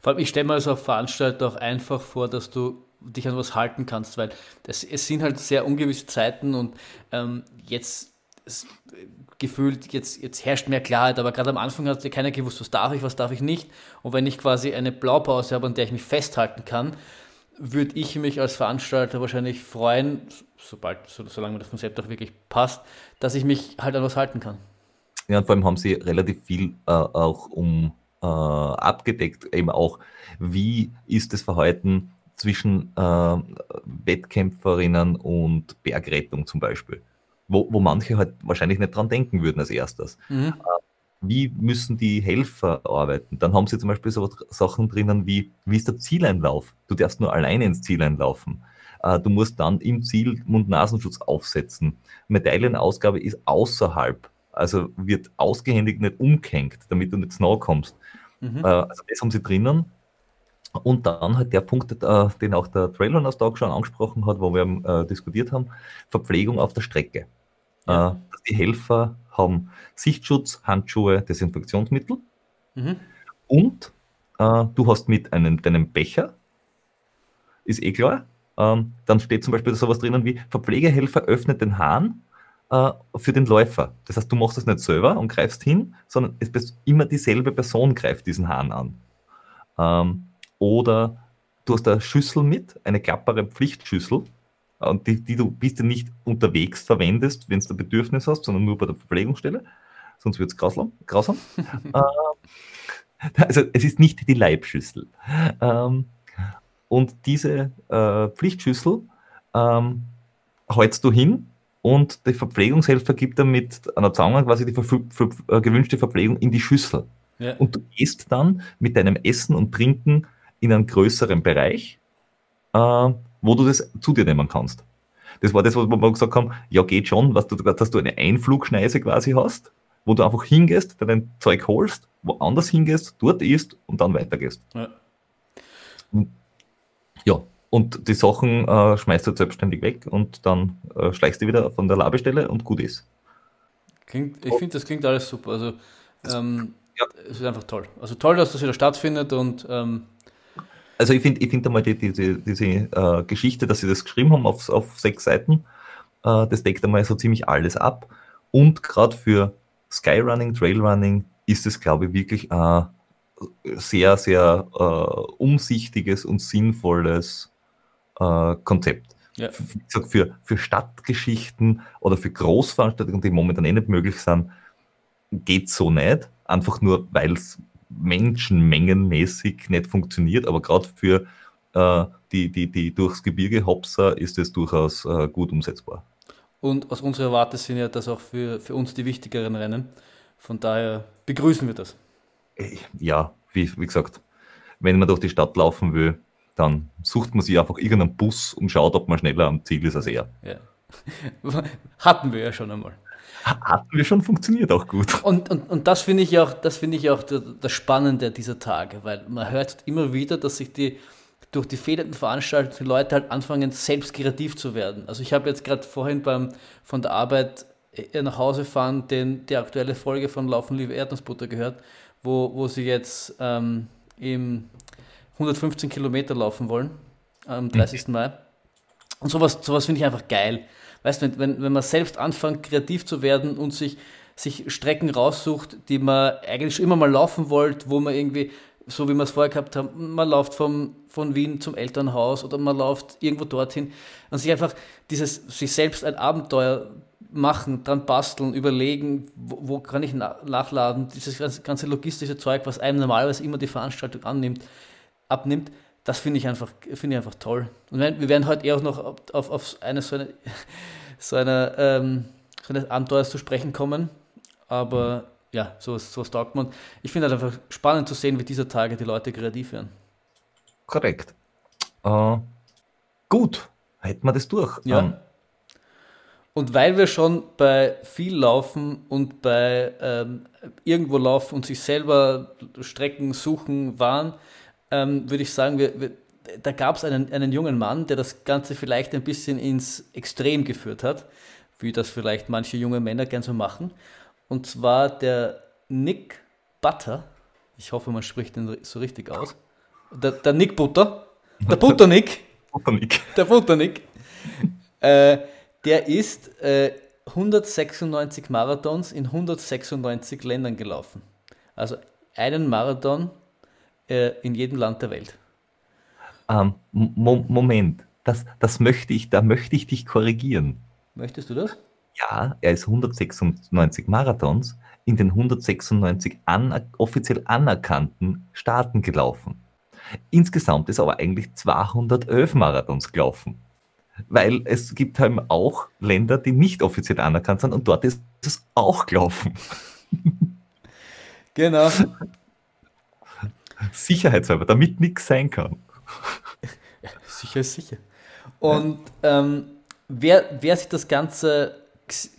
Vor allem, ich stelle mir also auf Veranstalter auch einfach vor, dass du dich an was halten kannst, weil das, es sind halt sehr ungewisse Zeiten und ähm, jetzt es, gefühlt, jetzt, jetzt herrscht mehr Klarheit, aber gerade am Anfang hat ja keiner gewusst, was darf ich, was darf ich nicht. Und wenn ich quasi eine Blaupause habe, an der ich mich festhalten kann, würde ich mich als Veranstalter wahrscheinlich freuen, sobald, so, solange mir das Konzept auch wirklich passt, dass ich mich halt an was halten kann. Ja, und vor allem haben sie relativ viel äh, auch um äh, abgedeckt, eben auch, wie ist das Verhalten zwischen äh, Wettkämpferinnen und Bergrettung zum Beispiel, wo, wo manche halt wahrscheinlich nicht dran denken würden als erstes. Mhm. Äh, wie müssen die Helfer arbeiten? Dann haben sie zum Beispiel so Sachen drinnen wie, wie ist der Zieleinlauf? Du darfst nur alleine ins Ziel einlaufen. Äh, du musst dann im Ziel Mund-Nasenschutz aufsetzen. Medaillenausgabe ist außerhalb, also wird ausgehändigt, nicht umgehängt, damit du nicht nahe kommst. Mhm. Äh, also das haben sie drinnen. Und dann halt der Punkt, äh, den auch der Trailrunners Talk schon angesprochen hat, wo wir diskutiert haben, Verpflegung auf der Strecke. Ja. dass die Helfer haben Sichtschutz, Handschuhe, Desinfektionsmittel mhm. und äh, du hast mit einem, deinem Becher, ist eh klar, ähm, dann steht zum Beispiel sowas drinnen wie Verpflegehelfer öffnet den Hahn äh, für den Läufer. Das heißt, du machst das nicht selber und greifst hin, sondern es immer dieselbe Person greift diesen Hahn an. Ähm, oder du hast eine Schüssel mit, eine klappbare Pflichtschüssel, und die, die du bist nicht unterwegs verwendest, wenn du ein Bedürfnis hast, sondern nur bei der Verpflegungsstelle, sonst wird es grausam. grausam. ähm, also es ist nicht die Leibschüssel. Ähm, und diese äh, Pflichtschüssel ähm, hältst du hin und der Verpflegungshelfer gibt dann mit einer Zange quasi die ver ver äh, gewünschte Verpflegung in die Schüssel. Ja. Und du gehst dann mit deinem Essen und Trinken in einen größeren Bereich, äh, wo du das zu dir nehmen kannst. Das war das, was wir gesagt haben, ja geht schon, was du, dass du eine Einflugschneise quasi hast, wo du einfach hingehst, dein Zeug holst, woanders hingehst, dort isst und dann weitergehst. Ja. ja. Und die Sachen äh, schmeißt du selbstständig weg und dann äh, schleichst du wieder von der Labestelle und gut ist. Klingt, ich finde, das klingt alles super. Also, ähm, ja. es ist einfach toll. Also toll, dass das wieder stattfindet und ähm, also ich finde ich find einmal die, die, die, diese äh, Geschichte, dass sie das geschrieben haben auf, auf sechs Seiten, äh, das deckt einmal so ziemlich alles ab. Und gerade für Skyrunning, Trailrunning ist es, glaube ich, wirklich ein sehr, sehr äh, umsichtiges und sinnvolles äh, Konzept. Ja. Für, für, für Stadtgeschichten oder für Großveranstaltungen, die momentan eh nicht möglich sind, geht so nicht. Einfach nur, weil es menschenmengenmäßig nicht funktioniert, aber gerade für äh, die, die, die durchs Gebirge Hopser ist es durchaus äh, gut umsetzbar. Und aus unserer Warte sind ja das auch für, für uns die wichtigeren Rennen. Von daher begrüßen wir das. Äh, ja, wie, wie gesagt, wenn man durch die Stadt laufen will, dann sucht man sich einfach irgendeinen Bus und schaut, ob man schneller am Ziel ist als er. Ja. Hatten wir ja schon einmal. Hat mir schon funktioniert auch gut. Und, und, und das finde ich auch, das finde ich auch das Spannende dieser Tage, weil man hört immer wieder, dass sich die durch die fehlenden Veranstaltungen die Leute halt anfangen, selbst kreativ zu werden. Also ich habe jetzt gerade vorhin beim von der Arbeit nach Hause fahren den, die aktuelle Folge von Laufen liebe Erdnussbutter gehört, wo, wo sie jetzt ähm, im 115 Kilometer laufen wollen am 30. Mhm. Mai. Und sowas, sowas finde ich einfach geil. Weißt du, wenn, wenn man selbst anfängt, kreativ zu werden und sich, sich Strecken raussucht, die man eigentlich schon immer mal laufen wollte, wo man irgendwie, so wie wir es vorher gehabt haben, man läuft vom, von Wien zum Elternhaus oder man läuft irgendwo dorthin und sich einfach dieses, sich selbst ein Abenteuer machen, dran basteln, überlegen, wo, wo kann ich nachladen, dieses ganze logistische Zeug, was einem normalerweise immer die Veranstaltung annimmt, abnimmt, das finde ich einfach, finde ich einfach toll. Und wir werden heute eher auch noch auf, auf eine so eine, so eine, ähm, so eine Abenteuer zu sprechen kommen. Aber ja, so ist, so ist taugt man. Ich finde es einfach spannend zu sehen, wie dieser Tage die Leute kreativ werden. Korrekt. Uh, gut, hätten wir das durch. Ja. Um, ähm, und weil wir schon bei viel Laufen und bei ähm, irgendwo laufen und sich selber Strecken suchen waren, ähm, würde ich sagen, wir, wir, da gab es einen, einen jungen Mann, der das Ganze vielleicht ein bisschen ins Extrem geführt hat, wie das vielleicht manche junge Männer gern so machen. Und zwar der Nick Butter. Ich hoffe, man spricht den so richtig aus. Der, der Nick Butter. Der Butternick. Butternick. Der Butternick. äh, der ist äh, 196 Marathons in 196 Ländern gelaufen. Also einen Marathon äh, in jedem Land der Welt. Ähm, Mo Moment, das, das möchte ich, da möchte ich dich korrigieren. Möchtest du das? Ja, er ist 196 Marathons in den 196 an, offiziell anerkannten Staaten gelaufen. Insgesamt ist aber eigentlich 211 Marathons gelaufen. Weil es gibt halt auch Länder, die nicht offiziell anerkannt sind und dort ist es auch gelaufen. Genau. Sicherheitshalber, damit nichts sein kann. sicher ist sicher. Und ähm, wer, wer sich das Ganze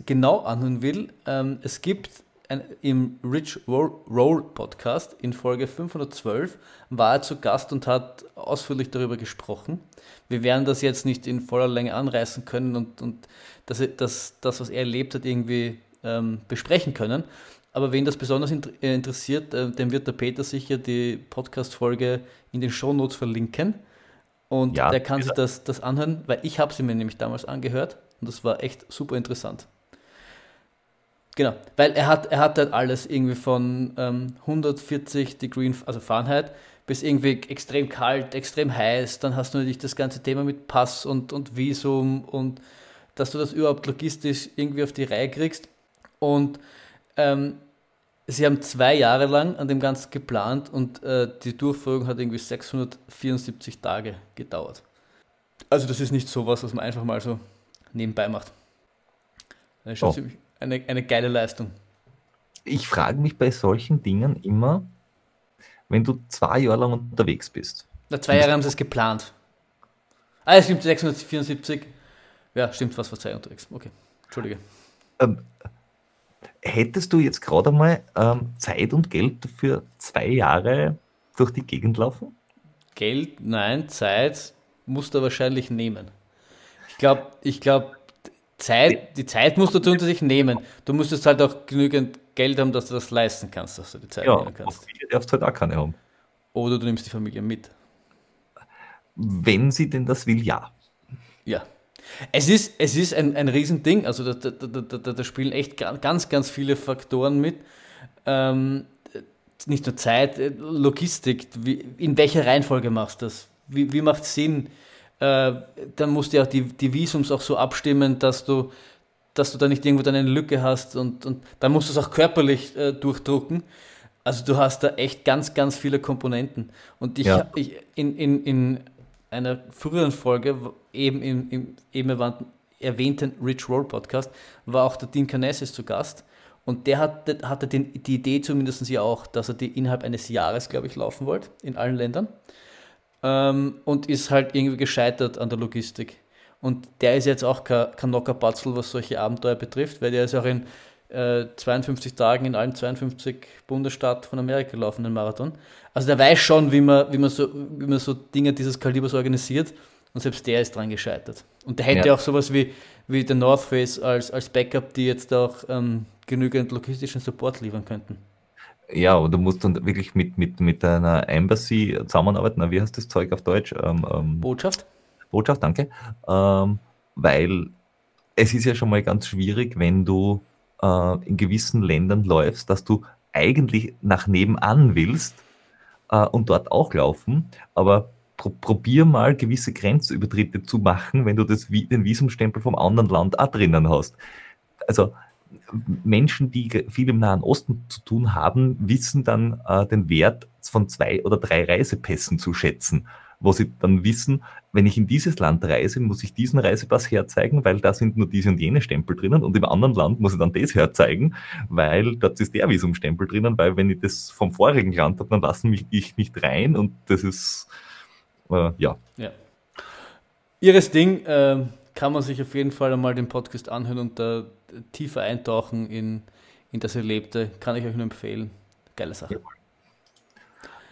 genau anhören will, ähm, es gibt ein, im Rich Roll Podcast in Folge 512 war er zu Gast und hat ausführlich darüber gesprochen. Wir werden das jetzt nicht in voller Länge anreißen können und, und das, das, das, was er erlebt hat, irgendwie ähm, besprechen können. Aber wen das besonders äh, interessiert, äh, dem wird der Peter sicher die Podcast-Folge in den Shownotes verlinken. Und ja, der kann sich das, das anhören, weil ich habe sie mir nämlich damals angehört und das war echt super interessant. Genau, weil er hat, er hat halt alles irgendwie von ähm, 140 Degree, also Fahrenheit, bis irgendwie extrem kalt, extrem heiß. Dann hast du natürlich das ganze Thema mit Pass und, und Visum und dass du das überhaupt logistisch irgendwie auf die Reihe kriegst. Und ähm, Sie haben zwei Jahre lang an dem Ganzen geplant und äh, die Durchführung hat irgendwie 674 Tage gedauert. Also das ist nicht sowas, was man einfach mal so nebenbei macht. Das ist schon oh. eine, eine geile Leistung. Ich frage mich bei solchen Dingen immer, wenn du zwei Jahre lang unterwegs bist. Na, zwei Jahre haben sie es geplant. Ah, es stimmt, 674. Ja, stimmt, was war zwei unterwegs. Okay, Entschuldige. Ähm, hättest du jetzt gerade einmal ähm, Zeit und Geld für zwei Jahre durch die Gegend laufen? Geld, nein, Zeit musst du wahrscheinlich nehmen. Ich glaube, ich glaube, Zeit, die Zeit musst du unter sich nehmen. Du müsstest halt auch genügend Geld haben, dass du das leisten kannst, dass du die Zeit ja, nehmen kannst. Familie darfst halt auch keine haben. Oder du nimmst die Familie mit. Wenn sie denn das will, ja. Ja, es ist, es ist ein, ein Riesending, also da, da, da, da spielen echt ganz, ganz viele Faktoren mit. Ähm, nicht nur Zeit, äh, Logistik, wie, in welcher Reihenfolge machst du das? Wie, wie macht es Sinn? Äh, dann musst du ja auch die, die Visums auch so abstimmen, dass du, dass du da nicht irgendwo dann eine Lücke hast und, und dann musst du es auch körperlich äh, durchdrucken. Also du hast da echt ganz, ganz viele Komponenten. Und ich, ja. ich in, in, in einer früheren Folge, eben im, im eben erwähnten Rich Roll Podcast, war auch der Dean Canessis zu Gast. Und der hatte, hatte den, die Idee zumindest ja auch, dass er die innerhalb eines Jahres, glaube ich, laufen wollte, in allen Ländern. Ähm, und ist halt irgendwie gescheitert an der Logistik. Und der ist jetzt auch kein, kein Nockerpatzel, was solche Abenteuer betrifft, weil der ist auch in äh, 52 Tagen in allen 52 Bundesstaaten von Amerika gelaufen, den Marathon. Also der weiß schon, wie man, wie man, so, wie man so Dinge dieses Kalibers organisiert und selbst der ist dran gescheitert. Und der hätte ja. auch sowas wie, wie der North Face als, als Backup, die jetzt auch ähm, genügend logistischen Support liefern könnten. Ja, und du musst dann wirklich mit, mit, mit einer Embassy zusammenarbeiten. Na, wie heißt das Zeug auf Deutsch? Ähm, ähm, Botschaft? Botschaft, danke. Ähm, weil es ist ja schon mal ganz schwierig, wenn du äh, in gewissen Ländern läufst, dass du eigentlich nach nebenan willst äh, und dort auch laufen, aber pro probier mal gewisse Grenzübertritte zu machen, wenn du das, den Visumstempel vom anderen Land auch drinnen hast. Also Menschen, die viel im Nahen Osten zu tun haben, wissen dann äh, den Wert von zwei oder drei Reisepässen zu schätzen, wo sie dann wissen, wenn ich in dieses Land reise, muss ich diesen Reisepass herzeigen, weil da sind nur diese und jene Stempel drinnen und im anderen Land muss ich dann das herzeigen, weil dort ist der Visumstempel drinnen, weil wenn ich das vom vorigen Land habe, dann lassen mich ich nicht rein und das ist, äh, ja. ja. Ihres Ding äh, kann man sich auf jeden Fall einmal den Podcast anhören und da tiefer eintauchen in, in das Erlebte, kann ich euch nur empfehlen. Geile Sache. Ja.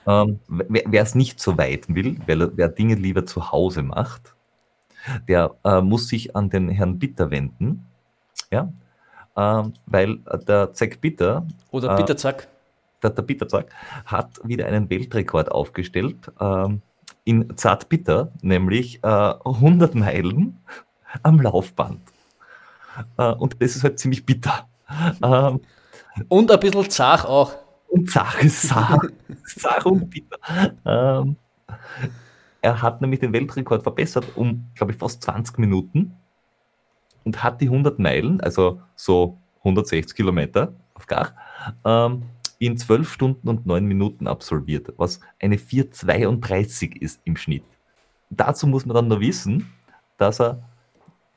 Ähm, wer es nicht so weit will, wer, wer, Dinge lieber zu Hause macht, der äh, muss sich an den Herrn Bitter wenden. Ja? Ähm, weil der Zack Bitter. Oder äh, Bitterzack. Der, der Bitterzack hat wieder einen Weltrekord aufgestellt. Ähm, in Zart Bitter, nämlich äh, 100 Meilen am Laufband. Äh, und das ist halt ziemlich bitter. Ähm, und ein bisschen zach auch. Und zach ist zach, zach und bitter. Ähm, er hat nämlich den Weltrekord verbessert um, glaube ich, fast 20 Minuten und hat die 100 Meilen, also so 160 Kilometer auf Gar, ähm, in 12 Stunden und 9 Minuten absolviert, was eine 4,32 ist im Schnitt. Dazu muss man dann nur wissen, dass er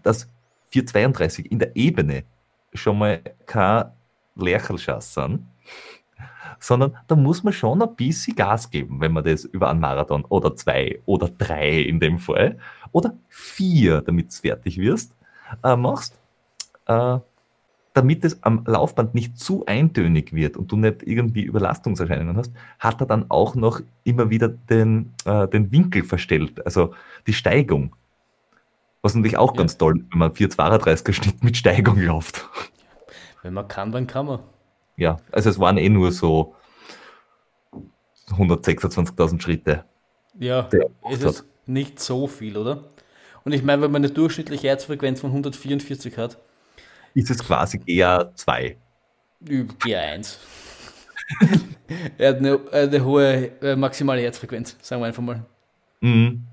das 432 in der Ebene schon mal kein Lerchelschatz sind, sondern da muss man schon ein bisschen Gas geben, wenn man das über einen Marathon oder zwei oder drei in dem Fall oder vier, damit es fertig wirst, äh, machst, äh, damit es am Laufband nicht zu eintönig wird und du nicht irgendwie Überlastungserscheinungen hast, hat er dann auch noch immer wieder den, äh, den Winkel verstellt, also die Steigung. Was natürlich auch ja. ganz toll, wenn man 432er Schnitt mit Steigung läuft. Wenn man kann, dann kann man. Ja, also es waren eh nur so 126.000 Schritte. Ja, es ist nicht so viel, oder? Und ich meine, wenn man eine durchschnittliche Herzfrequenz von 144 hat, ist es quasi GA2. GA1. er hat eine, eine hohe äh, maximale Herzfrequenz, sagen wir einfach mal. Mhm.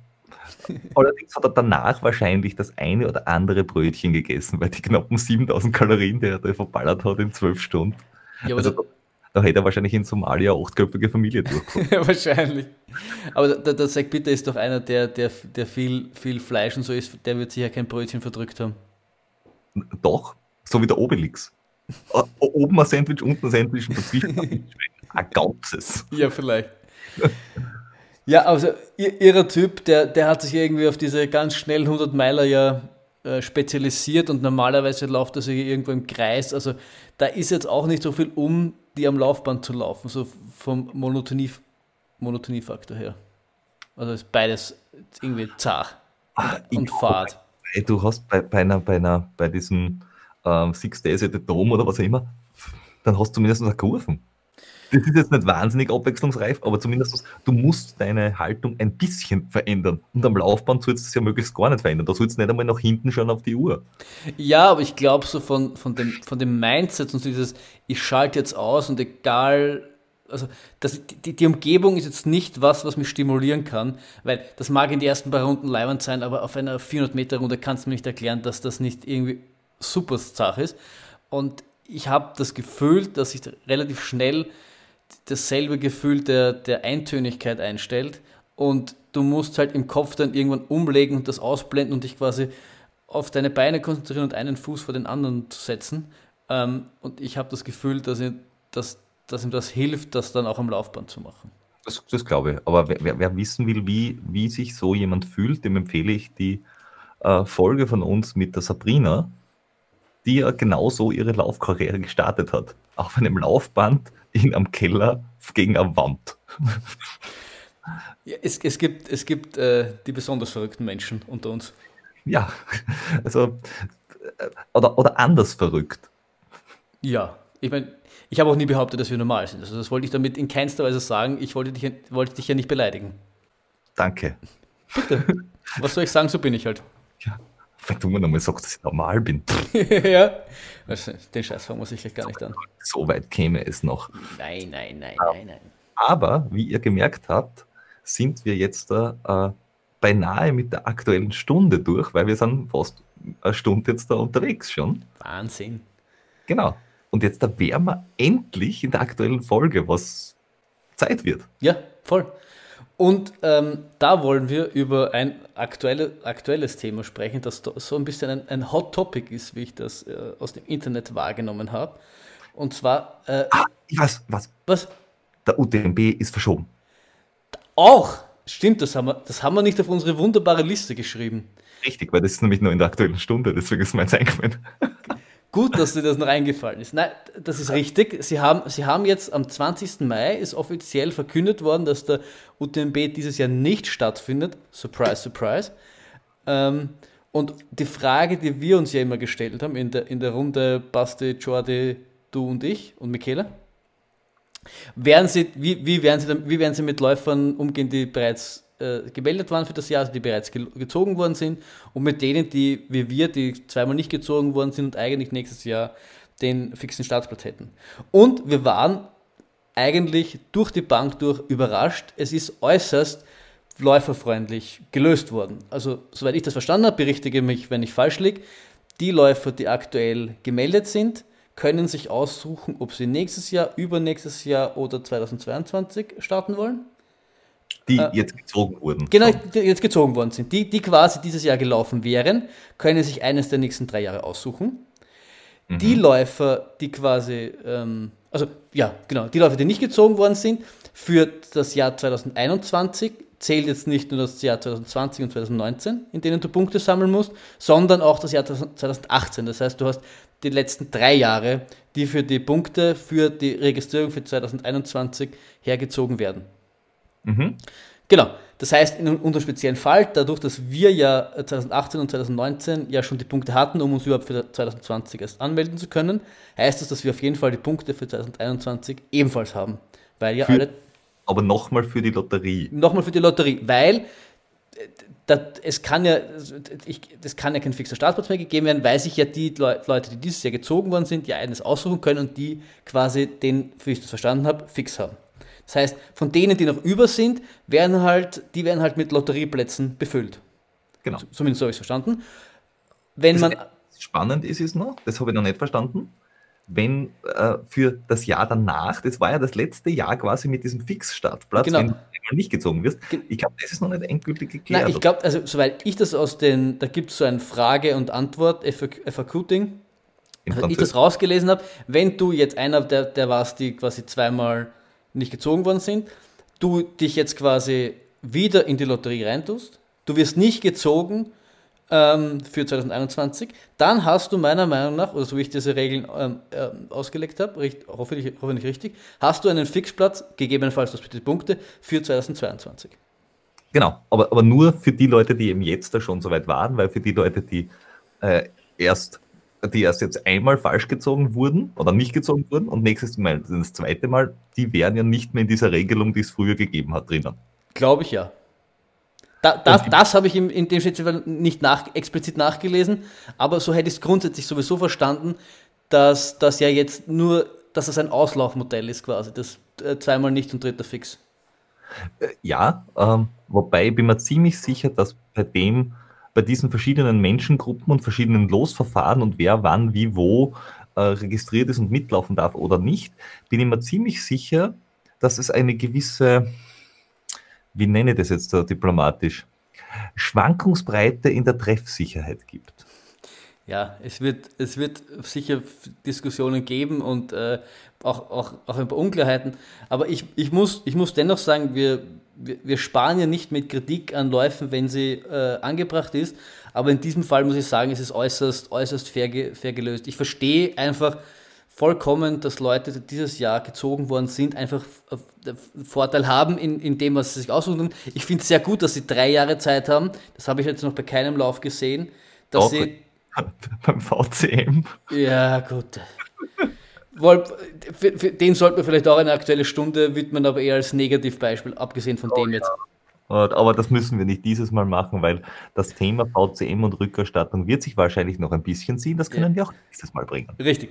Allerdings hat er danach wahrscheinlich das eine oder andere Brötchen gegessen, weil die knappen 7000 Kalorien, die er da verballert hat in zwölf Stunden. Ja, also da, da, hätte er wahrscheinlich in Somalia achtköpfige Familie durchgekommen. ja, wahrscheinlich. Aber der, der Zack Bitter ist doch einer, der, der, der viel, viel Fleisch und so isst, der wird sicher kein Brötchen verdrückt haben. Doch, so wie der Obelix. Oben ein Sandwich, unten ein Sandwich und dazwischen ein ganzes. Ja, vielleicht. Ja, also ihrer Typ, der, der hat sich irgendwie auf diese ganz schnellen 100 Meiler ja äh, spezialisiert und normalerweise läuft er sich irgendwo im Kreis. Also da ist jetzt auch nicht so viel um, die am Laufband zu laufen, so vom Monotonie, Monotoniefaktor her. Also ist beides irgendwie zart ah, und Fahrt. Du hast bei, bei, einer, bei, einer, bei diesem ähm, Six Days at the Dome oder was auch immer, dann hast du zumindest eine Kurven das ist jetzt nicht wahnsinnig abwechslungsreich, aber zumindest du musst deine Haltung ein bisschen verändern. Und am Laufband sollst du es ja möglichst gar nicht verändern. Da sollst du nicht einmal nach hinten schauen auf die Uhr. Ja, aber ich glaube so von, von, dem, von dem Mindset und so dieses, ich schalte jetzt aus und egal, also das, die, die Umgebung ist jetzt nicht was, was mich stimulieren kann, weil das mag in den ersten paar Runden leibend sein, aber auf einer 400 Meter Runde kannst du mir nicht erklären, dass das nicht irgendwie super Sache ist. Und ich habe das Gefühl, dass ich relativ schnell dasselbe Gefühl der, der Eintönigkeit einstellt und du musst halt im Kopf dann irgendwann umlegen und das ausblenden und dich quasi auf deine Beine konzentrieren und einen Fuß vor den anderen zu setzen. Ähm, und ich habe das Gefühl, dass, ich, dass, dass ihm das hilft, das dann auch am Laufband zu machen. Das, das glaube ich. Aber wer, wer, wissen will, wie, wie sich so jemand fühlt, dem empfehle ich die äh, Folge von uns mit der Sabrina, die ja genauso ihre Laufkarriere gestartet hat. Auf einem Laufband in einem Keller gegen eine Wand. Ja, es, es gibt, es gibt äh, die besonders verrückten Menschen unter uns. Ja, also, äh, oder, oder anders verrückt. Ja, Ich meine, ich habe auch nie behauptet, dass wir normal sind. Also das wollte ich damit in keinster Weise sagen. Ich wollte dich, wollte dich ja nicht beleidigen. Danke. Bitte. Was soll ich sagen? So bin ich halt. Wenn du mir nochmal sagst, dass ich normal bin. ja. Also, den Scheiß muss ich gleich gar nicht an. So weit käme es noch. Nein, nein, nein, nein, nein. Aber, wie ihr gemerkt habt, sind wir jetzt da äh, beinahe mit der aktuellen Stunde durch, weil wir sind fast eine Stunde jetzt da unterwegs schon. Wahnsinn. Genau. Und jetzt da wären wir endlich in der aktuellen Folge, was Zeit wird. Ja, voll. Und ähm, da wollen wir über ein aktuelle, aktuelles Thema sprechen, das so ein bisschen ein, ein Hot Topic ist, wie ich das äh, aus dem Internet wahrgenommen habe. Und zwar. Äh, ah, ich weiß, was? Was? Der UTMB ist verschoben. Auch! Stimmt, das haben, wir, das haben wir nicht auf unsere wunderbare Liste geschrieben. Richtig, weil das ist nämlich nur in der aktuellen Stunde, deswegen ist jetzt eingefallen. Gut, dass dir das noch eingefallen ist. Nein, das ist richtig. Sie haben, Sie haben jetzt am 20. Mai ist offiziell verkündet worden, dass der UTMB dieses Jahr nicht stattfindet. Surprise, surprise. Ähm, und die Frage, die wir uns ja immer gestellt haben in der, in der Runde Basti, Jordi, du und ich und Michele, werden Sie, wie, wie, werden Sie, wie werden Sie mit Läufern umgehen, die bereits äh, gemeldet waren für das Jahr, also die bereits ge gezogen worden sind, und mit denen, die wie wir, die zweimal nicht gezogen worden sind und eigentlich nächstes Jahr den fixen Startplatz hätten. Und wir waren eigentlich durch die Bank durch überrascht. Es ist äußerst läuferfreundlich gelöst worden. Also, soweit ich das verstanden habe, berichtige mich, wenn ich falsch liege. Die Läufer, die aktuell gemeldet sind, können sich aussuchen, ob sie nächstes Jahr, übernächstes Jahr oder 2022 starten wollen. Die äh, jetzt gezogen wurden. Genau, die jetzt gezogen worden sind. Die, die quasi dieses Jahr gelaufen wären, können sich eines der nächsten drei Jahre aussuchen. Mhm. Die Läufer, die quasi, ähm, also ja, genau, die Läufer, die nicht gezogen worden sind, für das Jahr 2021 zählt jetzt nicht nur das Jahr 2020 und 2019, in denen du Punkte sammeln musst, sondern auch das Jahr 2018. Das heißt, du hast die letzten drei Jahre, die für die Punkte für die Registrierung für 2021 hergezogen werden. Mhm. Genau. Das heißt, in unserem speziellen Fall, dadurch, dass wir ja 2018 und 2019 ja schon die Punkte hatten, um uns überhaupt für 2020 erst anmelden zu können, heißt das, dass wir auf jeden Fall die Punkte für 2021 ebenfalls haben. Weil ja für, alle. Aber nochmal für die Lotterie. Nochmal für die Lotterie, weil das, es kann ja, ich, das kann ja kein fixer Startplatz mehr gegeben werden, weil sich ja die Leute, die dieses Jahr gezogen worden sind, ja eines aussuchen können und die quasi den, wie ich das verstanden habe, fix haben. Das heißt, von denen, die noch über sind, werden halt, die werden halt mit Lotterieplätzen befüllt. Genau. Zumindest so habe ich es verstanden. Wenn das man spannend ist, ist noch, das habe ich noch nicht verstanden, wenn äh, für das Jahr danach, das war ja das letzte Jahr quasi mit diesem Fixstartplatz, genau. wenn du nicht gezogen wirst. Ich glaube, das ist noch nicht endgültig geklärt. Nein, ich glaube, also soweit ich das aus den, da gibt es so ein Frage- und Antwort, FAQ-Ding, also ich das rausgelesen habe, wenn du jetzt einer der, der warst, die quasi zweimal nicht gezogen worden sind, du dich jetzt quasi wieder in die Lotterie reintust, du wirst nicht gezogen ähm, für 2021, dann hast du meiner Meinung nach, oder so wie ich diese Regeln ähm, äh, ausgelegt habe, richt, hoffentlich, hoffentlich richtig, hast du einen Fixplatz, gegebenenfalls das bitte Punkte, für 2022. Genau, aber, aber nur für die Leute, die eben jetzt da schon so weit waren, weil für die Leute, die äh, erst die erst jetzt einmal falsch gezogen wurden oder nicht gezogen wurden und nächstes Mal das zweite Mal, die wären ja nicht mehr in dieser Regelung, die es früher gegeben hat, drinnen. Glaube ich ja. Da, das, das habe ich in, in dem Festival nicht nach, explizit nachgelesen, aber so hätte ich es grundsätzlich sowieso verstanden, dass das ja jetzt nur, dass das ein Auslaufmodell ist quasi, das äh, zweimal nicht und dritter fix. Äh, ja, ähm, wobei ich bin mir ziemlich sicher, dass bei dem, bei diesen verschiedenen Menschengruppen und verschiedenen Losverfahren und wer wann, wie, wo äh, registriert ist und mitlaufen darf oder nicht, bin ich mir ziemlich sicher, dass es eine gewisse wie nenne ich das jetzt so diplomatisch, Schwankungsbreite in der Treffsicherheit gibt. Ja, es wird, es wird sicher Diskussionen geben und äh, auch, auch, auch ein paar Unklarheiten. Aber ich, ich, muss, ich muss dennoch sagen, wir, wir, wir sparen ja nicht mit Kritik an Läufen, wenn sie äh, angebracht ist. Aber in diesem Fall muss ich sagen, es ist äußerst, äußerst fair, fair gelöst. Ich verstehe einfach, vollkommen, dass Leute, die dieses Jahr gezogen worden sind, einfach Vorteil haben in, in dem, was sie sich aussuchen. Ich finde es sehr gut, dass sie drei Jahre Zeit haben. Das habe ich jetzt noch bei keinem Lauf gesehen. Dass Doch, sie beim VCM. Ja, gut. den sollte man vielleicht auch eine aktuelle Stunde widmen, aber eher als Negativbeispiel, abgesehen von oh, dem jetzt. Aber das müssen wir nicht dieses Mal machen, weil das Thema VCM und Rückerstattung wird sich wahrscheinlich noch ein bisschen ziehen. Das können ja. wir auch nächstes Mal bringen. Richtig.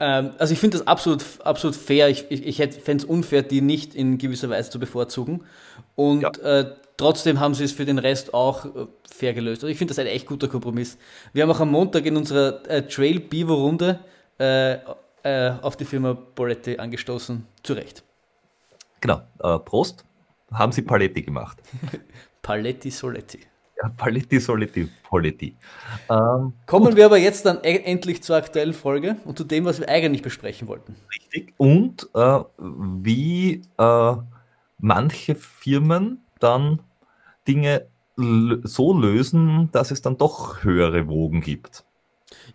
Ähm, also ich finde das absolut, absolut fair. Ich, ich, ich fände es unfair, die nicht in gewisser Weise zu bevorzugen. Und ja. äh, trotzdem haben sie es für den Rest auch äh, fair gelöst. Also ich finde das ein echt guter Kompromiss. Wir haben auch am Montag in unserer äh, Trail Beaver Runde äh, äh, auf die Firma Boretti angestoßen. Zu Recht. Genau. Äh, Prost haben sie Paletti gemacht. Paletti Soletti. Ja, Paletti Soletti, Paletti. Ähm, Kommen gut. wir aber jetzt dann e endlich zur aktuellen Folge und zu dem, was wir eigentlich besprechen wollten. Richtig. Und äh, wie äh, manche Firmen dann Dinge so lösen, dass es dann doch höhere Wogen gibt.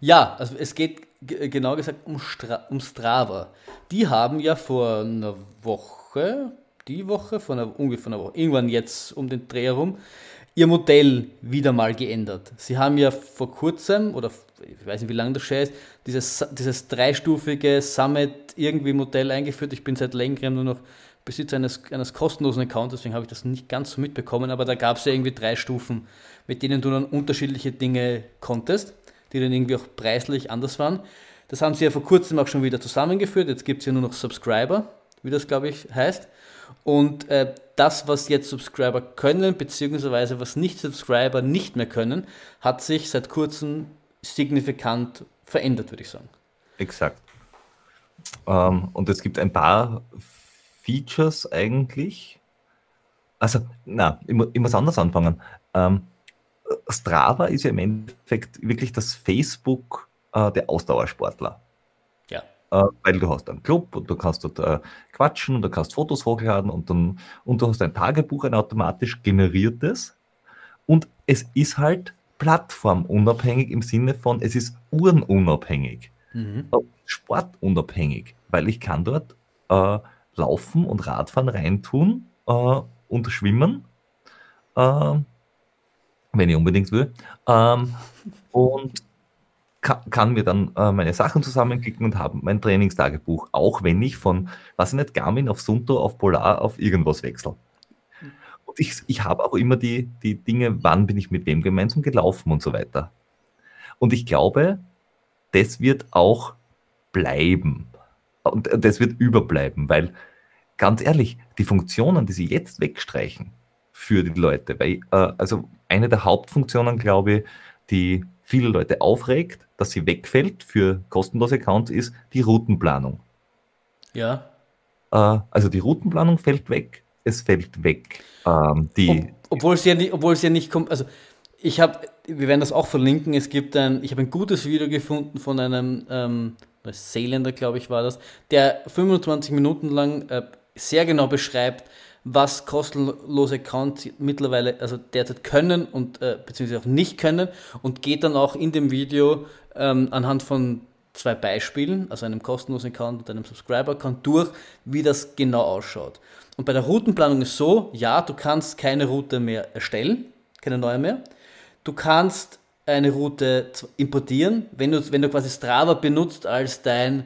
Ja, also es geht genau gesagt um, Stra um Strava. Die haben ja vor einer Woche, die Woche, von einer, ungefähr einer Woche, irgendwann jetzt um den Dreh herum, ihr Modell wieder mal geändert. Sie haben ja vor kurzem, oder ich weiß nicht, wie lange das schon ist, dieses, dieses dreistufige Summit irgendwie Modell eingeführt. Ich bin seit längerem nur noch Besitzer eines, eines kostenlosen Accounts, deswegen habe ich das nicht ganz so mitbekommen, aber da gab es ja irgendwie drei Stufen, mit denen du dann unterschiedliche Dinge konntest, die dann irgendwie auch preislich anders waren. Das haben sie ja vor kurzem auch schon wieder zusammengeführt. Jetzt gibt es ja nur noch Subscriber, wie das glaube ich heißt. Und äh, das, was jetzt Subscriber können, beziehungsweise was Nicht-Subscriber nicht mehr können, hat sich seit kurzem signifikant verändert, würde ich sagen. Exakt. Ähm, und es gibt ein paar Features eigentlich. Also, na, ich, ich muss anders anfangen. Ähm, Strava ist ja im Endeffekt wirklich das Facebook äh, der Ausdauersportler. Äh, weil du hast einen Club und du kannst dort äh, quatschen und du kannst Fotos hochladen und dann und du hast ein Tagebuch, ein automatisch generiertes und es ist halt plattformunabhängig im Sinne von, es ist uhrenunabhängig, mhm. Äh, sportunabhängig, weil ich kann dort äh, Laufen und Radfahren reintun äh, und schwimmen, äh, wenn ich unbedingt will. Ähm, und kann, mir dann äh, meine Sachen zusammenklicken und habe mein Trainingstagebuch, auch wenn ich von, was ich nicht, Garmin auf Sunto, auf Polar, auf irgendwas wechsle. Und ich, ich habe auch immer die, die Dinge, wann bin ich mit wem gemeinsam gelaufen und so weiter. Und ich glaube, das wird auch bleiben. Und das wird überbleiben, weil ganz ehrlich, die Funktionen, die sie jetzt wegstreichen für die Leute, weil, äh, also eine der Hauptfunktionen, glaube ich, die viele Leute aufregt, dass sie wegfällt für kostenlose Accounts, ist die Routenplanung. Ja. Äh, also die Routenplanung fällt weg, es fällt weg. Ähm, die Ob, obwohl es ja nicht, obwohl es ja nicht kommt, also ich habe, wir werden das auch verlinken, es gibt ein, ich habe ein gutes Video gefunden von einem ähm, Seeländer, glaube ich, war das, der 25 Minuten lang äh, sehr genau beschreibt, was kostenlose Accounts mittlerweile, also derzeit können und äh, beziehungsweise auch nicht können und geht dann auch in dem Video ähm, anhand von zwei Beispielen, also einem kostenlosen Account und einem Subscriber-Account durch, wie das genau ausschaut. Und bei der Routenplanung ist so, ja, du kannst keine Route mehr erstellen, keine neue mehr. Du kannst eine Route importieren, wenn du, wenn du quasi Strava benutzt als dein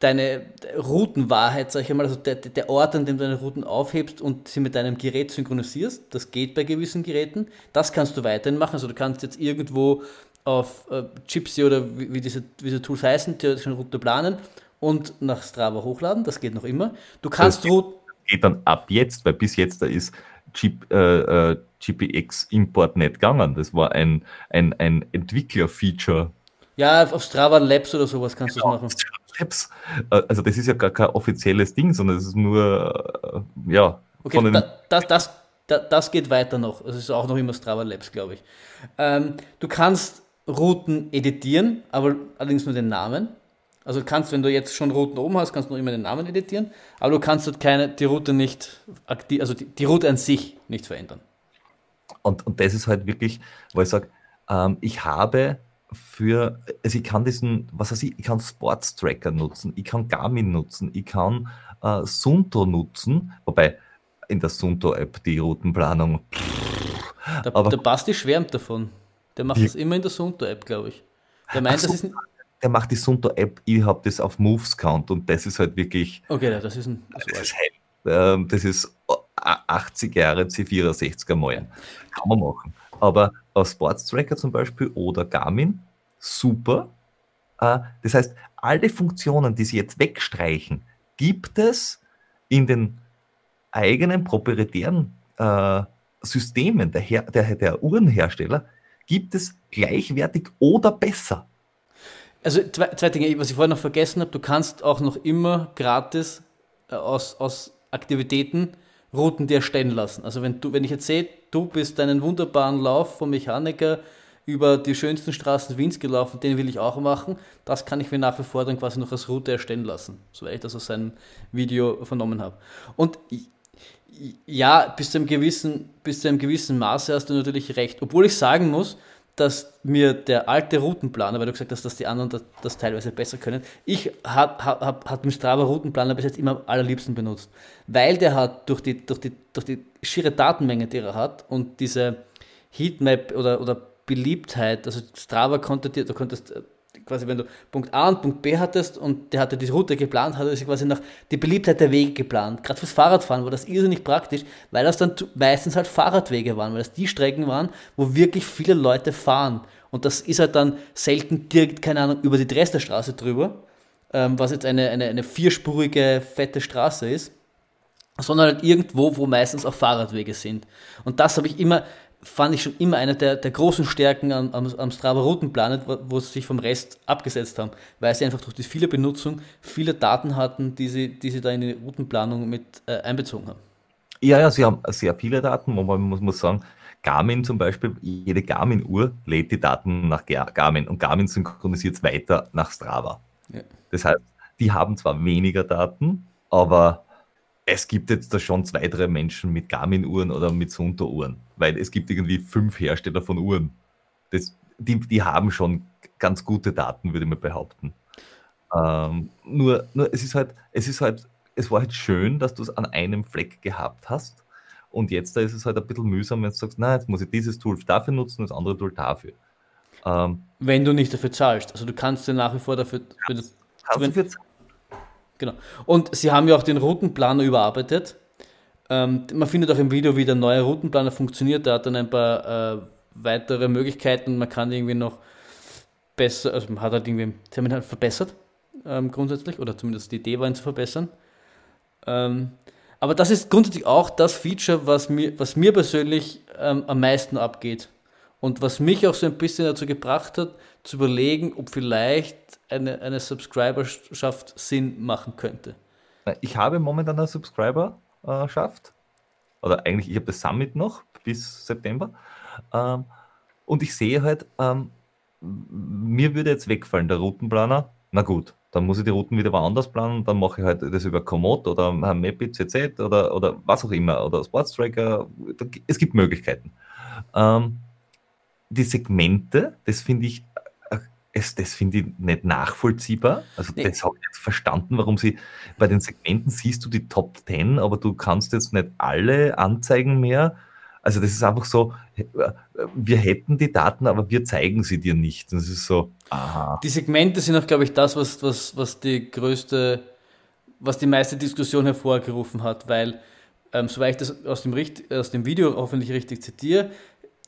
deine Routenwahrheit, sag ich einmal, also der, der Ort, an dem du deine Routen aufhebst und sie mit deinem Gerät synchronisierst, das geht bei gewissen Geräten, das kannst du weiterhin machen. Also du kannst jetzt irgendwo auf äh, Gypsy oder wie, wie, diese, wie diese Tools heißen, theoretisch eine Route planen und nach Strava hochladen, das geht noch immer. Du kannst Routen. Geht dann ab jetzt, weil bis jetzt da ist Chip, äh, äh GPX-Import nicht gegangen. Das war ein, ein, ein Entwickler-Feature. Ja, auf Strava Labs oder sowas kannst ja, du es machen. Labs. Äh, also das ist ja gar kein offizielles Ding, sondern es ist nur, äh, ja, okay, da, das, das, das, geht weiter noch. Es ist auch noch immer Strava Labs, glaube ich. Ähm, du kannst Routen editieren, aber allerdings nur den Namen. Also du kannst, wenn du jetzt schon Routen oben hast, kannst du noch immer den Namen editieren, aber du kannst dort keine, die Route nicht aktiv, also die, die Route an sich nicht verändern. Und, und das ist halt wirklich, wo ich sage, ähm, ich habe für, also ich kann diesen, was weiß ich, ich kann Sports Tracker nutzen, ich kann Garmin nutzen, ich kann äh, Sunto nutzen, wobei in der Sunto-App die Routenplanung. Der, aber, der Basti schwärmt davon. Der macht das immer in der Sunto-App, glaube ich. Der meint, das ist. der macht die Sunto-App, ich habe das auf Moves Count und das ist halt wirklich. Okay, das ist ein. Das, das ist, ähm, das ist 80 Jahre C64er Malen. Kann man machen. Aber auf Sports Tracker zum Beispiel oder Garmin, super. Äh, das heißt, alle Funktionen, die sie jetzt wegstreichen, gibt es in den eigenen proprietären äh, Systemen der, Her der, der Uhrenhersteller, gibt es gleichwertig oder besser. Also zwei, zwei Dinge, was ich vorher noch vergessen habe, du kannst auch noch immer gratis äh, aus, aus Aktivitäten Routen dir erstellen lassen. Also wenn du, wenn ich jetzt sehe, du bist einen wunderbaren Lauf vom Mechaniker über die schönsten Straßen Wiens gelaufen, den will ich auch machen, das kann ich mir nach wie vor dann quasi noch als Route erstellen lassen, soweit ich das aus seinem Video vernommen habe. Und ja, bis zu einem gewissen, bis zu einem gewissen Maße hast du natürlich recht. Obwohl ich sagen muss, dass mir der alte Routenplaner, weil du gesagt hast, dass die anderen das, das teilweise besser können, ich habe hab, hab, hab den Strava Routenplaner bis jetzt immer am allerliebsten benutzt. Weil der hat durch die, durch die, durch die schiere Datenmenge, die er hat und diese Heatmap oder, oder Beliebtheit, also Strava konnte dir, du konntest quasi, wenn du Punkt A und Punkt B hattest und der hatte die Route geplant, hat er sich quasi nach die Beliebtheit der Wege geplant. Gerade fürs Fahrradfahren war das irrsinnig praktisch, weil das dann meistens halt Fahrradwege waren, weil das die Strecken waren, wo wirklich viele Leute fahren. Und das ist halt dann selten direkt, keine Ahnung, über die Dresdnerstraße drüber, ähm, was jetzt eine, eine, eine vierspurige, fette Straße ist, sondern halt irgendwo, wo meistens auch Fahrradwege sind. Und das habe ich immer, fand ich schon immer eine der, der großen Stärken am, am, am Strava Routenplanet, wo, wo, sie sich vom Rest abgesetzt haben, weil sie einfach durch die viele Benutzung viele Daten hatten, die sie, die sie da in die Routenplanung mit äh, einbezogen haben. Ja, ja, sie haben sehr viele Daten, wo man muss, muss sagen, Garmin zum Beispiel, jede Garmin-Uhr lädt die Daten nach Garmin und Garmin synchronisiert es weiter nach Strava. Ja. Das heißt, die haben zwar weniger Daten, aber es gibt jetzt da schon zwei, drei Menschen mit Garmin-Uhren oder mit Sunto-Uhren, weil es gibt irgendwie fünf Hersteller von Uhren. Das, die, die haben schon ganz gute Daten, würde ich mal behaupten. Ähm, nur, nur es ist halt, es ist halt, es war halt schön, dass du es an einem Fleck gehabt hast. Und jetzt da ist es halt ein bisschen mühsam, wenn du sagst, na, jetzt muss ich dieses Tool dafür nutzen, das andere Tool dafür. Ähm, wenn du nicht dafür zahlst. Also du kannst ja nach wie vor dafür. Für das, kannst du für zahlen Genau. Und sie haben ja auch den Routenplaner überarbeitet. Ähm, man findet auch im Video, wie der neue Routenplaner funktioniert. Der hat dann ein paar äh, weitere Möglichkeiten. Man kann irgendwie noch besser, also man hat halt irgendwie, sie haben verbessert, ähm, grundsätzlich, oder zumindest die Idee war, ihn zu verbessern. Ähm, aber das ist grundsätzlich auch das Feature, was mir, was mir persönlich ähm, am meisten abgeht. Und was mich auch so ein bisschen dazu gebracht hat, zu überlegen, ob vielleicht eine, eine Subscriberschaft Sinn machen könnte. Ich habe momentan eine Subscriberschaft. Oder eigentlich, ich habe das Summit noch bis September. Ähm, und ich sehe halt, ähm, mir würde jetzt wegfallen der Routenplaner. Na gut, dann muss ich die Routen wieder woanders planen. Dann mache ich halt das über Komoot oder Mappy CZ oder, oder was auch immer. Oder Sports Tracker. Es gibt Möglichkeiten. Ähm, die Segmente, das finde ich es, das finde ich nicht nachvollziehbar. Also nee. das habe ich jetzt verstanden, warum sie bei den Segmenten siehst du die Top 10, aber du kannst jetzt nicht alle anzeigen mehr. Also das ist einfach so, wir hätten die Daten, aber wir zeigen sie dir nicht. Das ist so, aha. Die Segmente sind auch, glaube ich, das, was, was, was die größte, was die meiste Diskussion hervorgerufen hat, weil, ähm, soweit ich das aus dem, aus dem Video hoffentlich richtig zitiere,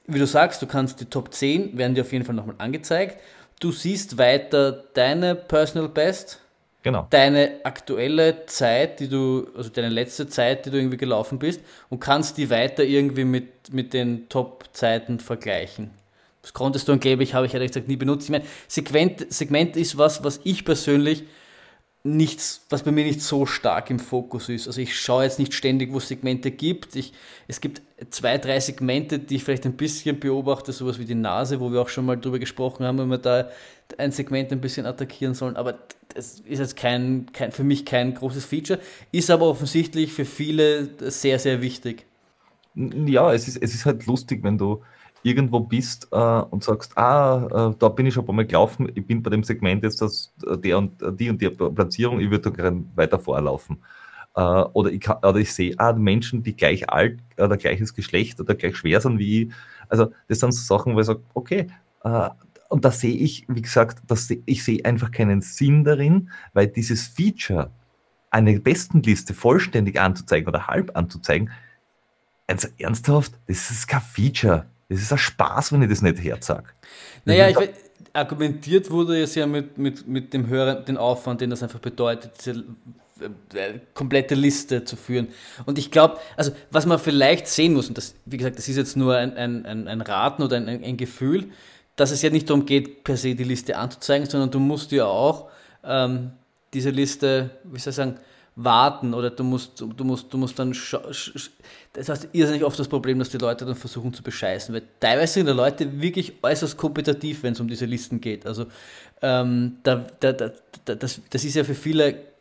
wie du sagst, du kannst die Top 10, werden dir auf jeden Fall nochmal angezeigt du siehst weiter deine Personal Best, genau. deine aktuelle Zeit, die du, also deine letzte Zeit, die du irgendwie gelaufen bist und kannst die weiter irgendwie mit, mit den Top-Zeiten vergleichen. Das konntest du angeblich, habe ich ehrlich gesagt nie benutzt. Ich meine, Segment, Segment ist was, was ich persönlich nichts, was bei mir nicht so stark im Fokus ist. Also ich schaue jetzt nicht ständig, wo es Segmente gibt. Ich, es gibt zwei, drei Segmente, die ich vielleicht ein bisschen beobachte, sowas wie die Nase, wo wir auch schon mal drüber gesprochen haben, wenn wir da ein Segment ein bisschen attackieren sollen. Aber das ist jetzt kein, kein, für mich kein großes Feature, ist aber offensichtlich für viele sehr, sehr wichtig. Ja, es ist, es ist halt lustig, wenn du irgendwo bist äh, und sagst, ah, äh, da bin ich schon ein paar Mal gelaufen, ich bin bei dem Segment jetzt das, äh, der und äh, die und die Platzierung, ich würde da gerne weiter vorlaufen. Äh, oder, ich oder ich sehe, ah, Menschen, die gleich alt oder gleiches Geschlecht oder gleich schwer sind wie ich. Also das sind so Sachen, wo ich sage, okay, äh, und da sehe ich, wie gesagt, das, ich sehe einfach keinen Sinn darin, weil dieses Feature, eine Bestenliste vollständig anzuzeigen oder halb anzuzeigen, also ernsthaft, das ist kein Feature. Das ist ein Spaß, wenn ich das nicht herzage. Naja, ich, argumentiert wurde es ja mit, mit, mit dem höheren den Aufwand, den das einfach bedeutet, diese äh, komplette Liste zu führen. Und ich glaube, also was man vielleicht sehen muss, und das, wie gesagt, das ist jetzt nur ein, ein, ein Raten oder ein, ein Gefühl, dass es ja nicht darum geht, per se die Liste anzuzeigen, sondern du musst ja auch ähm, diese Liste, wie soll ich sagen, warten oder du musst, du musst, du musst dann, das heißt irrsinnig oft das Problem, dass die Leute dann versuchen zu bescheißen, weil teilweise sind die Leute wirklich äußerst kompetitiv, wenn es um diese Listen geht. Also ähm, da, da, da, das, das ist ja für viele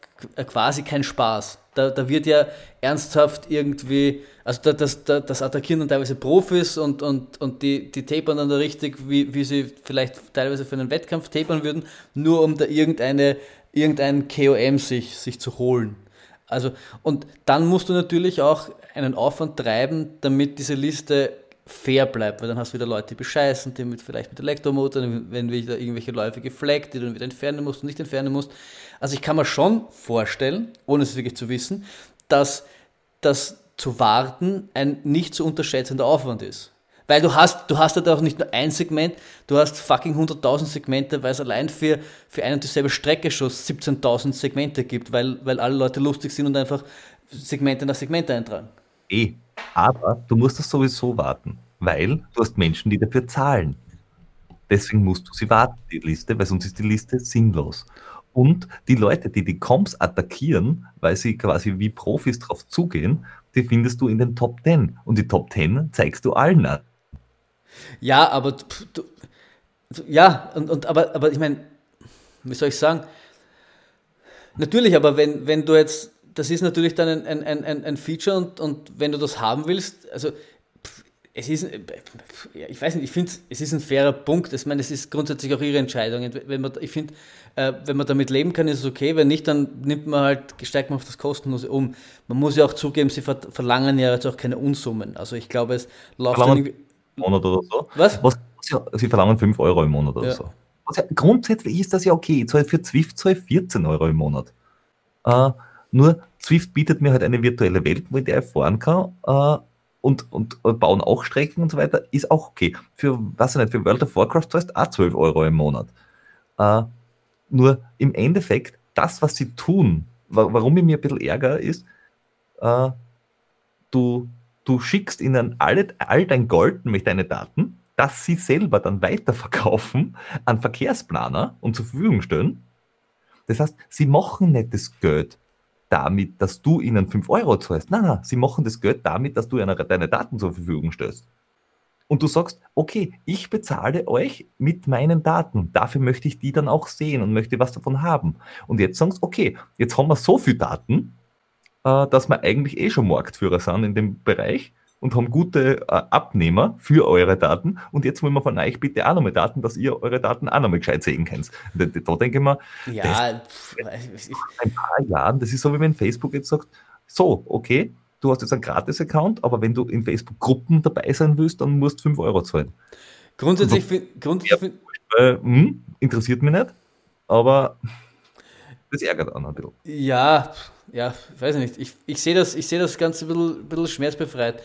quasi kein Spaß. Da, da wird ja ernsthaft irgendwie, also da, das, da, das attackieren dann teilweise Profis und, und, und die, die tapern dann da richtig, wie, wie sie vielleicht teilweise für einen Wettkampf tapern würden, nur um da irgendeine, irgendeinen KOM sich, sich zu holen. Also, und dann musst du natürlich auch einen Aufwand treiben, damit diese Liste fair bleibt, weil dann hast du wieder Leute, bescheißen, die mit, vielleicht mit Elektromotor, wenn wieder irgendwelche Läufe gefleckt, die du dann wieder entfernen musst und nicht entfernen musst. Also ich kann mir schon vorstellen, ohne es wirklich zu wissen, dass das zu warten ein nicht zu unterschätzender Aufwand ist. Weil du hast, du hast halt auch nicht nur ein Segment, du hast fucking 100.000 Segmente, weil es allein für, für eine und dieselbe Strecke schon 17.000 Segmente gibt, weil, weil alle Leute lustig sind und einfach Segmente nach Segmente eintragen. Eh, aber du musst das sowieso warten, weil du hast Menschen, die dafür zahlen. Deswegen musst du sie warten, die Liste, weil sonst ist die Liste sinnlos. Und die Leute, die die Comps attackieren, weil sie quasi wie Profis drauf zugehen, die findest du in den Top 10. Und die Top 10 zeigst du allen an. Ja, aber du, ja, und, und aber, aber ich meine, wie soll ich sagen? Natürlich, aber wenn, wenn du jetzt, das ist natürlich dann ein, ein, ein, ein Feature und, und wenn du das haben willst, also es ist, ich weiß nicht, ich finde, es ist ein fairer Punkt. Ich meine, es ist grundsätzlich auch ihre Entscheidung. Wenn man, ich finde, äh, wenn man damit leben kann, ist es okay. Wenn nicht, dann nimmt man halt, steigt man auf das Kostenlose um. Man muss ja auch zugeben, sie verlangen ja jetzt auch keine Unsummen. Also ich glaube, es läuft dann Monat oder so. Was? Was ja, sie verlangen 5 Euro im Monat oder ja. so. Ja, grundsätzlich ist das ja okay. Ich zahle für Zwift zahle 14 Euro im Monat. Äh, nur Zwift bietet mir halt eine virtuelle Welt, wo ich der fahren kann. Äh, und, und, und, bauen auch Strecken und so weiter, ist auch okay. Für, was nicht, für World of Warcraft zahlst du auch 12 Euro im Monat. Äh, nur im Endeffekt, das, was sie tun, warum ich mir ein bisschen ärgere, ist, äh, du, du schickst ihnen alle, all dein Gold, nämlich deine Daten, dass sie selber dann weiterverkaufen an Verkehrsplaner und zur Verfügung stellen. Das heißt, sie machen nicht das Geld damit, dass du ihnen 5 Euro zahlst. Nein, nein, sie machen das Geld damit, dass du ihnen deine Daten zur Verfügung stellst. Und du sagst, okay, ich bezahle euch mit meinen Daten. Dafür möchte ich die dann auch sehen und möchte was davon haben. Und jetzt sagst okay, jetzt haben wir so viel Daten, äh, dass wir eigentlich eh schon Marktführer sind in dem Bereich und haben gute äh, Abnehmer für eure Daten. Und jetzt wollen wir von euch bitte auch nochmal Daten, dass ihr eure Daten auch nochmal gescheit sehen könnt. Da, da denke ich mir, ja, das, ein paar Jahren, das ist so, wie wenn Facebook jetzt sagt, so, okay, du hast jetzt einen Gratis-Account, aber wenn du in Facebook-Gruppen dabei sein willst, dann musst du 5 Euro zahlen. Grundsätzlich, so, grundsätzlich ja, äh, hm, interessiert mich nicht, aber das ärgert auch ein bisschen. Ja, ja, ich weiß nicht. Ich, ich sehe das, seh das Ganze ein bisschen, bisschen schmerzbefreit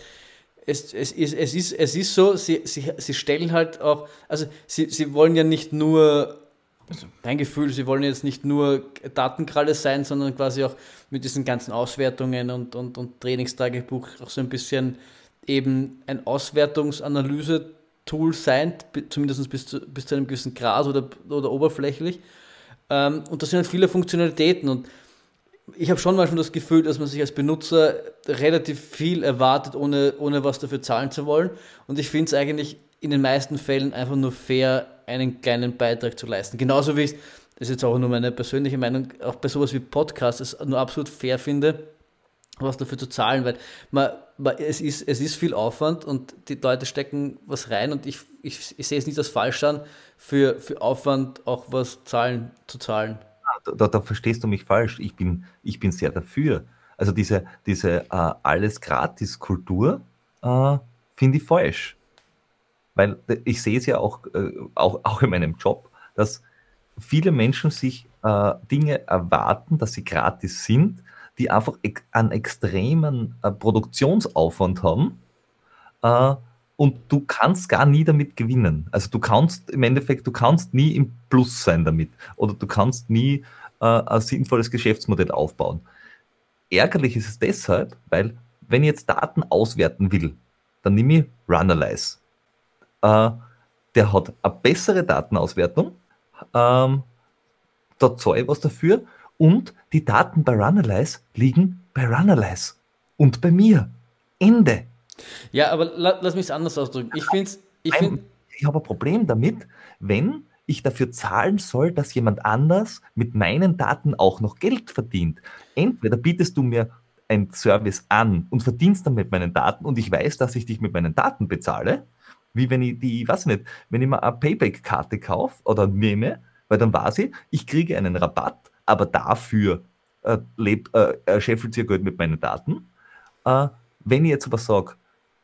es, es, es, es, ist, es ist so, sie, sie, sie stellen halt auch, also sie, sie wollen ja nicht nur, also mein Gefühl, sie wollen jetzt nicht nur Datenkralle sein, sondern quasi auch mit diesen ganzen Auswertungen und, und, und Trainingstagebuch auch so ein bisschen eben ein Auswertungsanalyse-Tool sein, zumindest bis zu, bis zu einem gewissen Grad oder, oder oberflächlich. Ähm, und das sind halt viele Funktionalitäten und ich habe schon manchmal das Gefühl, dass man sich als Benutzer relativ viel erwartet, ohne, ohne was dafür zahlen zu wollen. Und ich finde es eigentlich in den meisten Fällen einfach nur fair, einen kleinen Beitrag zu leisten. Genauso wie ich, das ist jetzt auch nur meine persönliche Meinung, auch bei sowas wie Podcasts es nur absolut fair finde, was dafür zu zahlen, weil man, man, es, ist, es ist viel Aufwand und die Leute stecken was rein und ich, ich, ich sehe es nicht als falsch an, für, für Aufwand auch was zahlen, zu zahlen da, da, verstehst du mich falsch. Ich bin, ich bin sehr dafür. Also diese, diese äh, alles Gratis-Kultur äh, finde ich falsch. weil ich sehe es ja auch, äh, auch, auch in meinem Job, dass viele Menschen sich äh, Dinge erwarten, dass sie gratis sind, die einfach ex einen extremen äh, Produktionsaufwand haben äh, und du kannst gar nie damit gewinnen. Also du kannst im Endeffekt, du kannst nie im Plus sein damit oder du kannst nie äh, ein sinnvolles Geschäftsmodell aufbauen. Ärgerlich ist es deshalb, weil wenn ich jetzt Daten auswerten will, dann nehme ich Runalyze. Äh, der hat eine bessere Datenauswertung, ähm, da zahle ich was dafür und die Daten bei Runalyze liegen bei Runalyze und bei mir. Ende. Ja, aber la lass mich es anders ausdrücken. Ich finde ich, find ich habe ein Problem damit, wenn ich dafür zahlen soll, dass jemand anders mit meinen Daten auch noch Geld verdient. Entweder bietest du mir ein Service an und verdienst dann mit meinen Daten und ich weiß, dass ich dich mit meinen Daten bezahle, wie wenn ich die, weiß nicht, wenn ich mal eine Payback-Karte kaufe oder nehme, weil dann weiß ich, ich kriege einen Rabatt, aber dafür äh, lebt, äh, scheffelt ihr Geld mit meinen Daten. Äh, wenn ich jetzt aber sage,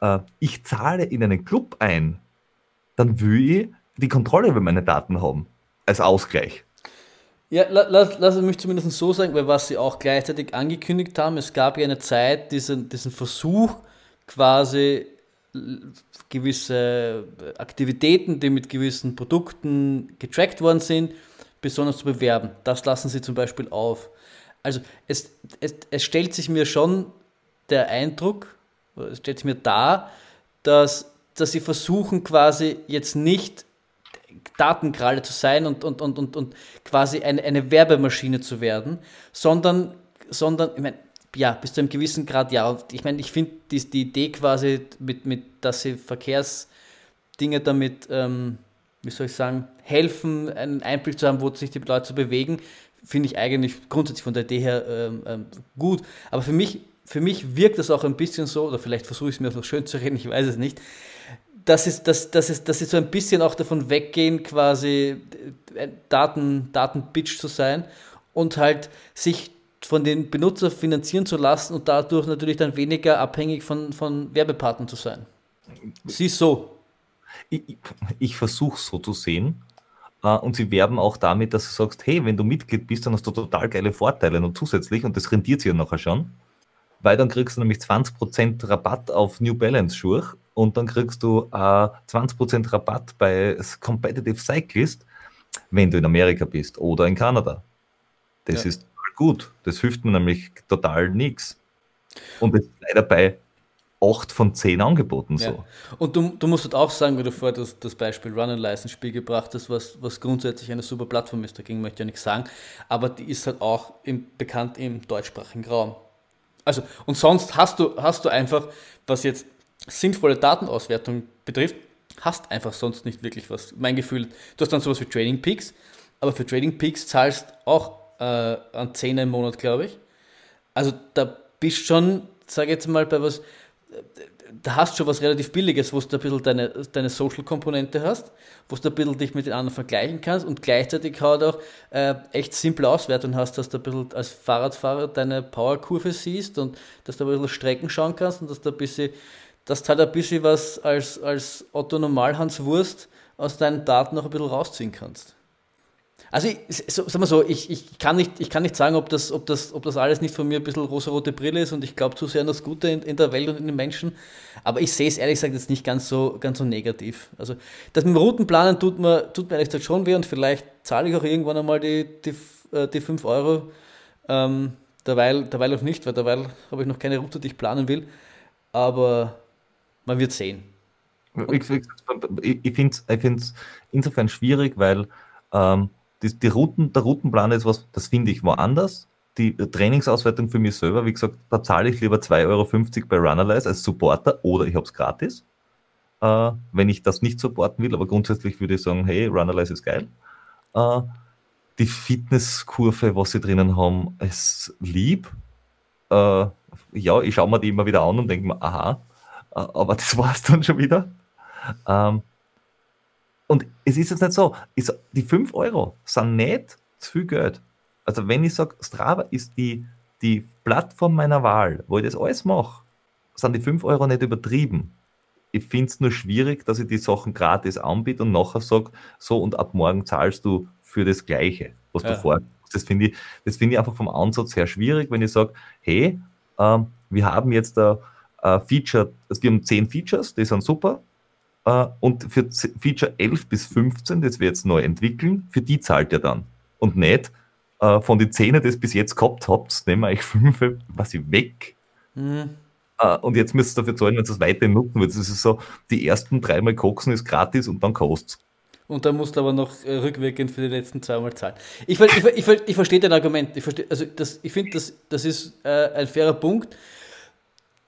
äh, ich zahle in einen Club ein, dann will ich die Kontrolle über meine Daten haben, als Ausgleich. Ja, lass, lass mich zumindest so sagen, weil was sie auch gleichzeitig angekündigt haben, es gab ja eine Zeit, diesen, diesen Versuch, quasi gewisse Aktivitäten, die mit gewissen Produkten getrackt worden sind, besonders zu bewerben. Das lassen sie zum Beispiel auf. Also es, es, es stellt sich mir schon der Eindruck, stellt sich mir dar, dass, dass sie versuchen quasi jetzt nicht Datenkralle zu sein und, und, und, und, und quasi eine, eine Werbemaschine zu werden, sondern, sondern ich meine, ja, bis zu einem gewissen Grad ja. Ich meine, ich finde die, die Idee quasi, mit, mit, dass sie Verkehrsdinge damit, ähm, wie soll ich sagen, helfen, einen Einblick zu haben, wo sich die Leute zu bewegen, finde ich eigentlich grundsätzlich von der Idee her ähm, ähm, gut. Aber für mich, für mich wirkt das auch ein bisschen so, oder vielleicht versuche ich es mir auch noch schön zu reden, ich weiß es nicht, dass, es, dass, dass, es, dass sie so ein bisschen auch davon weggehen, quasi äh, Daten, Datenbitch zu sein und halt sich von den Benutzer finanzieren zu lassen und dadurch natürlich dann weniger abhängig von, von Werbepartnern zu sein. Siehst so. Ich, ich versuche es so zu sehen. Uh, und sie werben auch damit, dass du sagst, hey, wenn du Mitglied bist, dann hast du total geile Vorteile und zusätzlich, und das rentiert sich ja nachher schon, weil dann kriegst du nämlich 20% Rabatt auf New Balance Schuhe und dann kriegst du äh, 20% Rabatt bei Competitive Cyclist, wenn du in Amerika bist oder in Kanada. Das ja. ist gut. Das hilft mir nämlich total nichts. Und das ist leider bei 8 von 10 Angeboten so. Ja. Und du, du musst halt auch sagen, wie du vorher das, das Beispiel Run and License Spiel gebracht hast, was, was grundsätzlich eine super Plattform ist, dagegen möchte ich ja nichts sagen, aber die ist halt auch im, bekannt im deutschsprachigen Raum. Also, und sonst hast du, hast du einfach, was jetzt sinnvolle Datenauswertung betrifft, hast einfach sonst nicht wirklich was. Mein Gefühl, du hast dann sowas wie Trading Peaks, aber für Trading Peaks zahlst auch äh, an 10 im Monat, glaube ich. Also da bist schon, sage jetzt mal, bei was, da hast du schon was relativ Billiges, wo du ein bisschen deine, deine Social-Komponente hast, wo du ein bisschen dich mit den anderen vergleichen kannst und gleichzeitig halt auch äh, echt simple Auswertung hast, dass du ein bisschen als Fahrradfahrer deine Powerkurve siehst und dass du ein bisschen Strecken schauen kannst und dass du ein bisschen, dass du halt ein bisschen was als, als Otto Normalhans Wurst aus deinen Daten noch ein bisschen rausziehen kannst. Also, ich, so, sag mal so, ich, ich, kann nicht, ich kann nicht sagen, ob das, ob, das, ob das alles nicht von mir ein bisschen rosa-rote Brille ist und ich glaube zu sehr an das Gute in, in, der Welt und in den Menschen. Aber ich sehe es ehrlich gesagt jetzt nicht ganz so, ganz so negativ. Also, das mit dem Routenplanen tut mir, tut mir ehrlich gesagt schon weh und vielleicht zahle ich auch irgendwann einmal die, die, äh, die 5 Euro. Ähm, derweil, derweil auch nicht, weil derweil habe ich noch keine Route, die ich planen will. Aber man wird sehen. Ich, ich finde es insofern schwierig, weil ähm, die, die Routen, der Routenplan ist was, das finde ich woanders. Die Trainingsauswertung für mich selber, wie gesagt, da zahle ich lieber 2,50 Euro bei Runalyze als Supporter oder ich habe es gratis. Äh, wenn ich das nicht supporten will, aber grundsätzlich würde ich sagen, hey, Runalyze ist geil. Äh, die Fitnesskurve, was sie drinnen haben, ist lieb. Äh, ja, ich schaue mir die immer wieder an und denke mir, aha, äh, aber das war es dann schon wieder. Ähm, und es ist jetzt nicht so, ist, die 5 Euro sind nicht zu viel Geld. Also wenn ich sage, Strava ist die, die Plattform meiner Wahl, wo ich das alles mache, sind die 5 Euro nicht übertrieben. ich finde es nur schwierig, dass ich die Sachen gratis anbiete und nachher sage, so und ab morgen zahlst du für das Gleiche, was ja. du vorher. Das finde ich, das ich einfach vom Ansatz her schwierig, wenn ich sage, hey, ähm, wir haben jetzt ein Feature, also wir haben zehn Features, die sind super, äh, und für Feature 11 bis 15, das wir jetzt neu entwickeln, für die zahlt ihr dann. Und nicht äh, von den 10, die ihr bis jetzt gehabt habt, nehmen wir euch 5, was ich weg. Mhm. Uh, und jetzt müsst ihr dafür zahlen, wenn ihr es weiterhin nutzen wollt. Das ist so, die ersten dreimal koksen ist gratis und dann kostet Und dann musst du aber noch äh, rückwirkend für die letzten zweimal zahlen. Ich, ich, ich, ich verstehe dein Argument. Ich, also das, ich finde, das, das ist äh, ein fairer Punkt,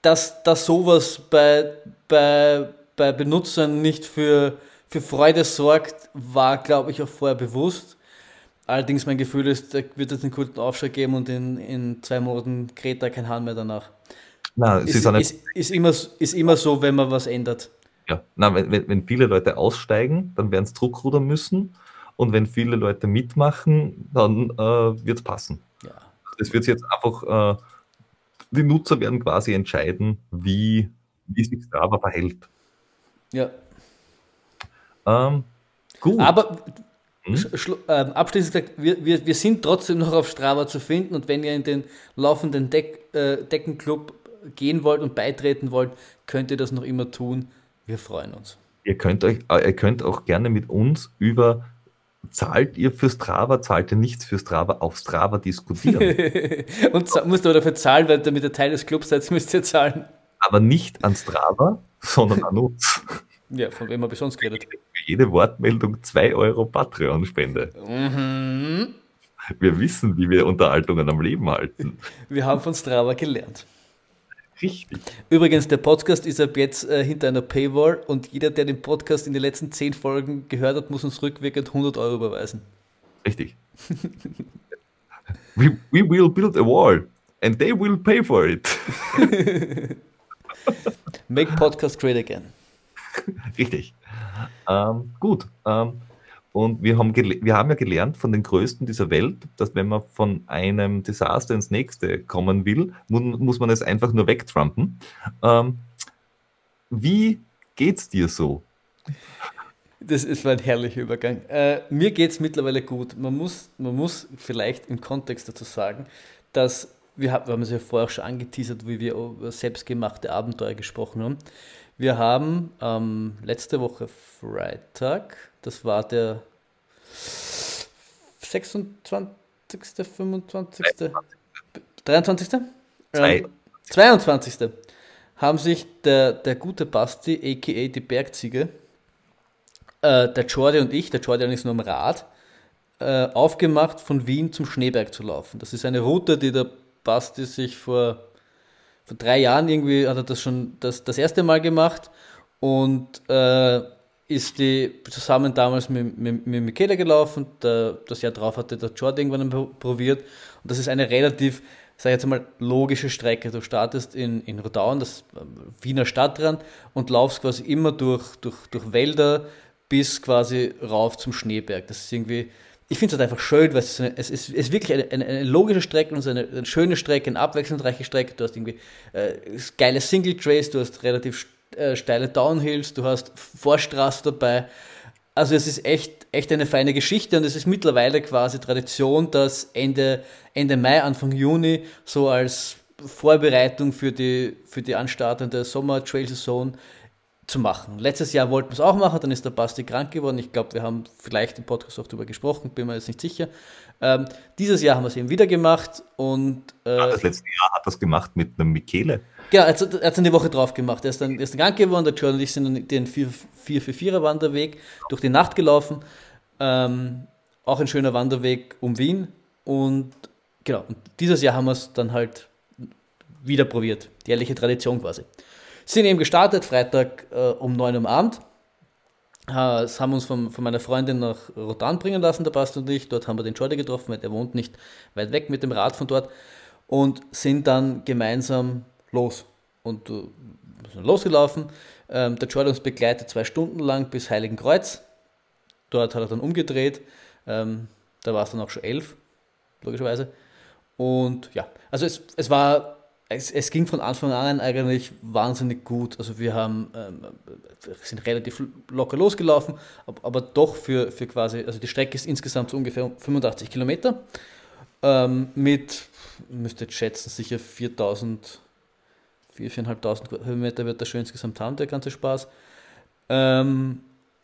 dass, dass sowas bei, bei, bei Benutzern nicht für, für Freude sorgt, war, glaube ich, auch vorher bewusst. Allerdings mein Gefühl ist, da wird es einen guten Aufschlag geben und in, in zwei Monaten kräht da kein Hahn mehr danach. Nein, ist, ist, ist, ist, immer, ist immer so, wenn man was ändert. Ja, Nein, wenn, wenn viele Leute aussteigen, dann werden es Druckrudern müssen. Und wenn viele Leute mitmachen, dann äh, wird es passen. Ja. Es wird jetzt einfach, äh, die Nutzer werden quasi entscheiden, wie, wie sich Strava verhält. Ja. Ähm, gut. Aber hm? Ähm, abschließend gesagt, wir, wir, wir sind trotzdem noch auf Strava zu finden und wenn ihr in den laufenden Deck, äh, Deckenclub gehen wollt und beitreten wollt, könnt ihr das noch immer tun. Wir freuen uns. Ihr könnt, euch, äh, ihr könnt auch gerne mit uns über zahlt ihr für Strava, zahlt ihr nichts für Strava, auf Strava diskutieren. und musst aber dafür zahlen, weil damit der Teil des Clubs seid, müsst ihr zahlen. Aber nicht an Strava, sondern an uns. Ja, von wem habe ich sonst geredet? Für jede Wortmeldung 2 Euro Patreon-Spende. Mhm. Wir wissen, wie wir Unterhaltungen am Leben halten. Wir haben von Strava gelernt. Richtig. Übrigens, der Podcast ist ab jetzt äh, hinter einer Paywall und jeder, der den Podcast in den letzten 10 Folgen gehört hat, muss uns rückwirkend 100 Euro überweisen. Richtig. we, we will build a wall and they will pay for it. Make podcast great again. Richtig. Ähm, gut. Ähm, und wir haben, wir haben ja gelernt von den Größten dieser Welt, dass wenn man von einem Desaster ins nächste kommen will, muss, muss man es einfach nur wegtrumpen. Ähm, wie geht's dir so? Das ist ein herrlicher Übergang. Äh, mir geht es mittlerweile gut. Man muss, man muss vielleicht im Kontext dazu sagen, dass wir, wir haben es ja vorher schon angeteasert, wie wir über selbstgemachte Abenteuer gesprochen haben. Wir haben ähm, letzte Woche Freitag, das war der 26., 25., 23., ähm, 22. haben sich der, der gute Basti, a.k.a. die Bergziege, äh, der Jordi und ich, der Jordi ist nur am Rad, äh, aufgemacht, von Wien zum Schneeberg zu laufen. Das ist eine Route, die der Basti sich vor vor drei Jahren irgendwie hat er das schon das, das erste Mal gemacht und äh, ist die zusammen damals mit, mit, mit Michele gelaufen. Der, das Jahr drauf hatte der Jordan irgendwann probiert. Und das ist eine relativ, sag ich jetzt mal, logische Strecke. Du startest in, in Rodaun, das äh, Wiener Stadtrand, und laufst quasi immer durch, durch, durch Wälder bis quasi rauf zum Schneeberg. Das ist irgendwie ich finde es halt einfach schön, weil es, es, ist, es ist wirklich eine, eine, eine, logische Strecke und eine, eine, schöne Strecke, eine abwechslungsreiche Strecke. Du hast irgendwie äh, geile Single Trace, du hast relativ äh, steile Downhills, du hast Vorstraße dabei. Also es ist echt, echt eine feine Geschichte und es ist mittlerweile quasi Tradition, dass Ende, Ende Mai, Anfang Juni so als Vorbereitung für die, für die anstartende Sommer-Trail-Saison zu machen. Letztes Jahr wollten wir es auch machen, dann ist der Basti krank geworden. Ich glaube, wir haben vielleicht im Podcast auch darüber gesprochen, bin mir jetzt nicht sicher. Ähm, dieses Jahr haben wir es eben wieder gemacht und. Äh, ja, das letzte Jahr hat das gemacht mit einem Michele. Ja, er hat es dann die Woche drauf gemacht. Er ist dann, er ist dann krank geworden, der John und ich sind den 444er Wanderweg durch die Nacht gelaufen. Ähm, auch ein schöner Wanderweg um Wien. Und genau, und dieses Jahr haben wir es dann halt wieder probiert. Die ehrliche Tradition quasi. Sind eben gestartet, Freitag äh, um 9 Uhr am Abend. Äh, das haben uns von, von meiner Freundin nach Rotan bringen lassen, der Bast und ich. Dort haben wir den Jordi getroffen, weil der wohnt nicht weit weg mit dem Rad von dort. Und sind dann gemeinsam los. Und äh, sind losgelaufen. Ähm, der Jordi uns begleitet zwei Stunden lang bis Heiligenkreuz. Dort hat er dann umgedreht. Ähm, da war es dann auch schon elf, logischerweise. Und ja, also es, es war es, es, ging von Anfang an eigentlich wahnsinnig gut. Also wir haben ähm, sind relativ locker losgelaufen, aber, doch für, für quasi, also die Strecke ist insgesamt so ungefähr 85 Kilometer ähm, mit, müsste jetzt schätzen, sicher 4000, 4.000, 4.500 Höhenmeter wird das schon insgesamt haben, der ganze Spaß. Ähm,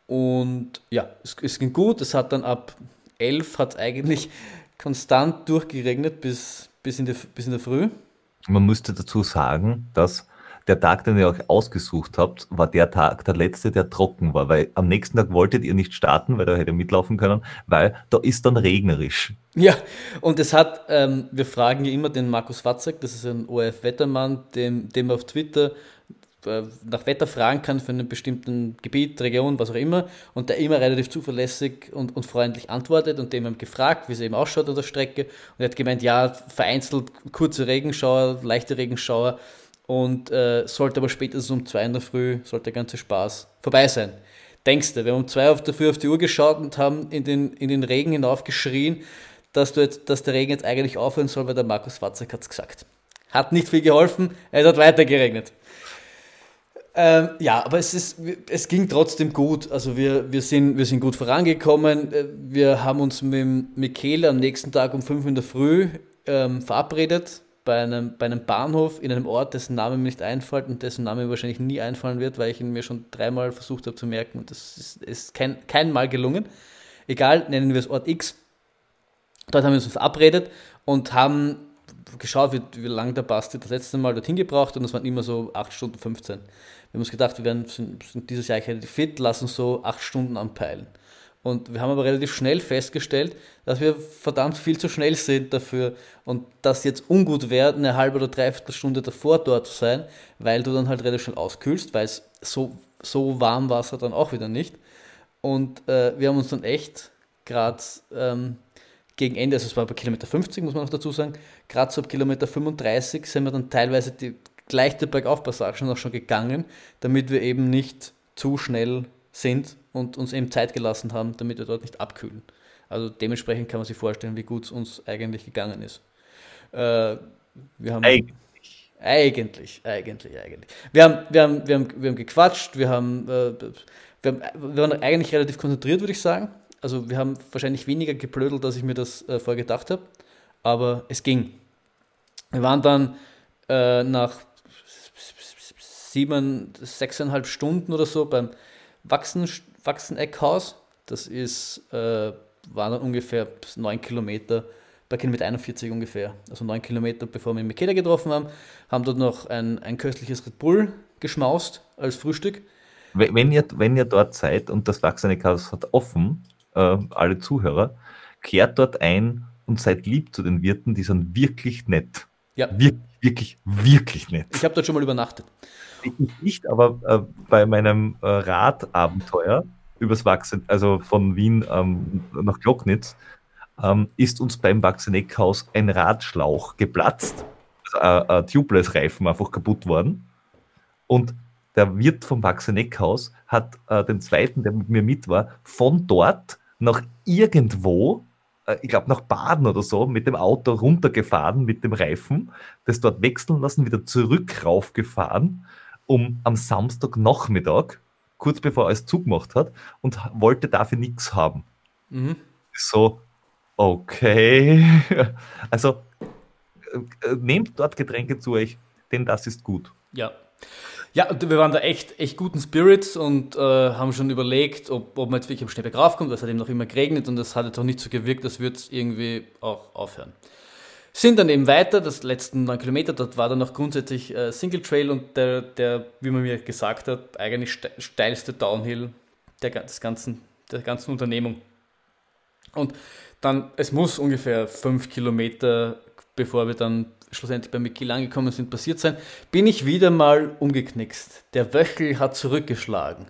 und ja, es, es, ging gut. Es hat dann ab 11 hat eigentlich konstant durchgeregnet bis, bis, in die, bis in der Früh. Man müsste dazu sagen, dass der Tag, den ihr euch ausgesucht habt, war der Tag, der letzte, der trocken war, weil am nächsten Tag wolltet ihr nicht starten, weil da hätte mitlaufen können, weil da ist dann regnerisch. Ja, und es hat, ähm, wir fragen ja immer den Markus Watzek, das ist ein ORF-Wettermann, dem, dem auf Twitter nach Wetter fragen kann für einen bestimmten Gebiet, Region, was auch immer, und der immer relativ zuverlässig und, und freundlich antwortet und dem gefragt, wie es eben ausschaut an der Strecke. Und er hat gemeint, ja, vereinzelt kurze Regenschauer, leichte Regenschauer und äh, sollte aber spätestens um zwei in der Früh, sollte der ganze Spaß vorbei sein. Denkst du, wir haben um zwei auf der Früh auf die Uhr geschaut und haben in den, in den Regen hinaufgeschrien, dass, du jetzt, dass der Regen jetzt eigentlich aufhören soll, weil der Markus Watzek hat es gesagt. Hat nicht viel geholfen, es hat weiter geregnet. Ähm, ja, aber es, ist, es ging trotzdem gut. Also wir, wir, sind, wir sind gut vorangekommen. Äh, wir haben uns mit Michele am nächsten Tag um 5 in der Früh ähm, verabredet bei einem, bei einem Bahnhof in einem Ort, dessen Name mir nicht einfällt und dessen Name mir wahrscheinlich nie einfallen wird, weil ich ihn mir schon dreimal versucht habe zu merken und das ist, ist kein, kein Mal gelungen. Egal, nennen wir es Ort X. Dort haben wir uns verabredet und haben geschaut, wie, wie lange der Basti das letzte Mal dorthin gebraucht und das waren immer so 8 Stunden 15. Wir haben uns gedacht, wir werden, sind, sind dieses Jahr relativ fit, lassen so 8 Stunden anpeilen. Und wir haben aber relativ schnell festgestellt, dass wir verdammt viel zu schnell sind dafür und dass jetzt ungut wäre, eine halbe oder dreiviertel Stunde davor dort zu sein, weil du dann halt relativ schnell auskühlst, weil es so, so warm war es dann auch wieder nicht. Und äh, wir haben uns dann echt gerade ähm, gegen Ende, also es war bei Kilometer 50, muss man auch dazu sagen, gerade so ab Kilometer 35 sind wir dann teilweise die leichte Bergaufpassagen auch schon gegangen, damit wir eben nicht zu schnell sind und uns eben Zeit gelassen haben, damit wir dort nicht abkühlen. Also dementsprechend kann man sich vorstellen, wie gut es uns eigentlich gegangen ist. Äh, wir haben eigentlich. Eigentlich, eigentlich, eigentlich. Wir haben, wir haben, wir haben, wir haben gequatscht, wir haben, äh, wir haben, wir waren eigentlich relativ konzentriert, würde ich sagen. Also wir haben wahrscheinlich weniger geblödelt, als ich mir das äh, vorher gedacht habe, aber es ging. Wir waren dann äh, nach sieben, sechseinhalb Stunden oder so beim Wachsen, Wachseneckhaus. Das ist, äh, waren dann ungefähr neun Kilometer, bei Kilometer 41 ungefähr, also neun Kilometer bevor wir Mikeda getroffen haben, haben dort noch ein, ein köstliches Red Bull geschmaust als Frühstück. Wenn ihr, wenn ihr dort seid und das Wachseneckhaus hat offen, äh, alle Zuhörer, kehrt dort ein und seid lieb zu den Wirten, die sind wirklich nett. Ja. Wir, wirklich, wirklich nett. Ich habe dort schon mal übernachtet. Ich nicht, aber äh, bei meinem äh, Radabenteuer übers Wachsen, also von Wien ähm, nach Glocknitz, ähm, ist uns beim Wachseneckhaus ein Radschlauch geplatzt. Also ein Tubeless-Reifen einfach kaputt worden. Und der Wirt vom Wachseneckhaus hat äh, den zweiten, der mit mir mit war, von dort nach irgendwo äh, ich glaube, nach Baden oder so, mit dem Auto runtergefahren mit dem Reifen, das dort wechseln lassen, wieder zurück raufgefahren, um am Samstagnachmittag, kurz bevor er alles zugemacht hat, und wollte dafür nichts haben. Mhm. So, okay. Also, äh, nehmt dort Getränke zu euch, denn das ist gut. Ja, ja, wir waren da echt, echt guten Spirits und äh, haben schon überlegt, ob, ob man jetzt wirklich am Schneeberg raufkommt. Es hat eben noch immer geregnet und das hat jetzt auch nicht so gewirkt, das wird es irgendwie auch aufhören. Sind dann eben weiter, das letzten neun Kilometer, dort war dann noch grundsätzlich äh, Single Trail und der, der, wie man mir gesagt hat, eigentlich steilste Downhill der, des ganzen, der ganzen Unternehmung. Und dann, es muss ungefähr fünf Kilometer, bevor wir dann schlussendlich bei Mikil angekommen sind, passiert sein, bin ich wieder mal umgeknickst. Der Wöchel hat zurückgeschlagen.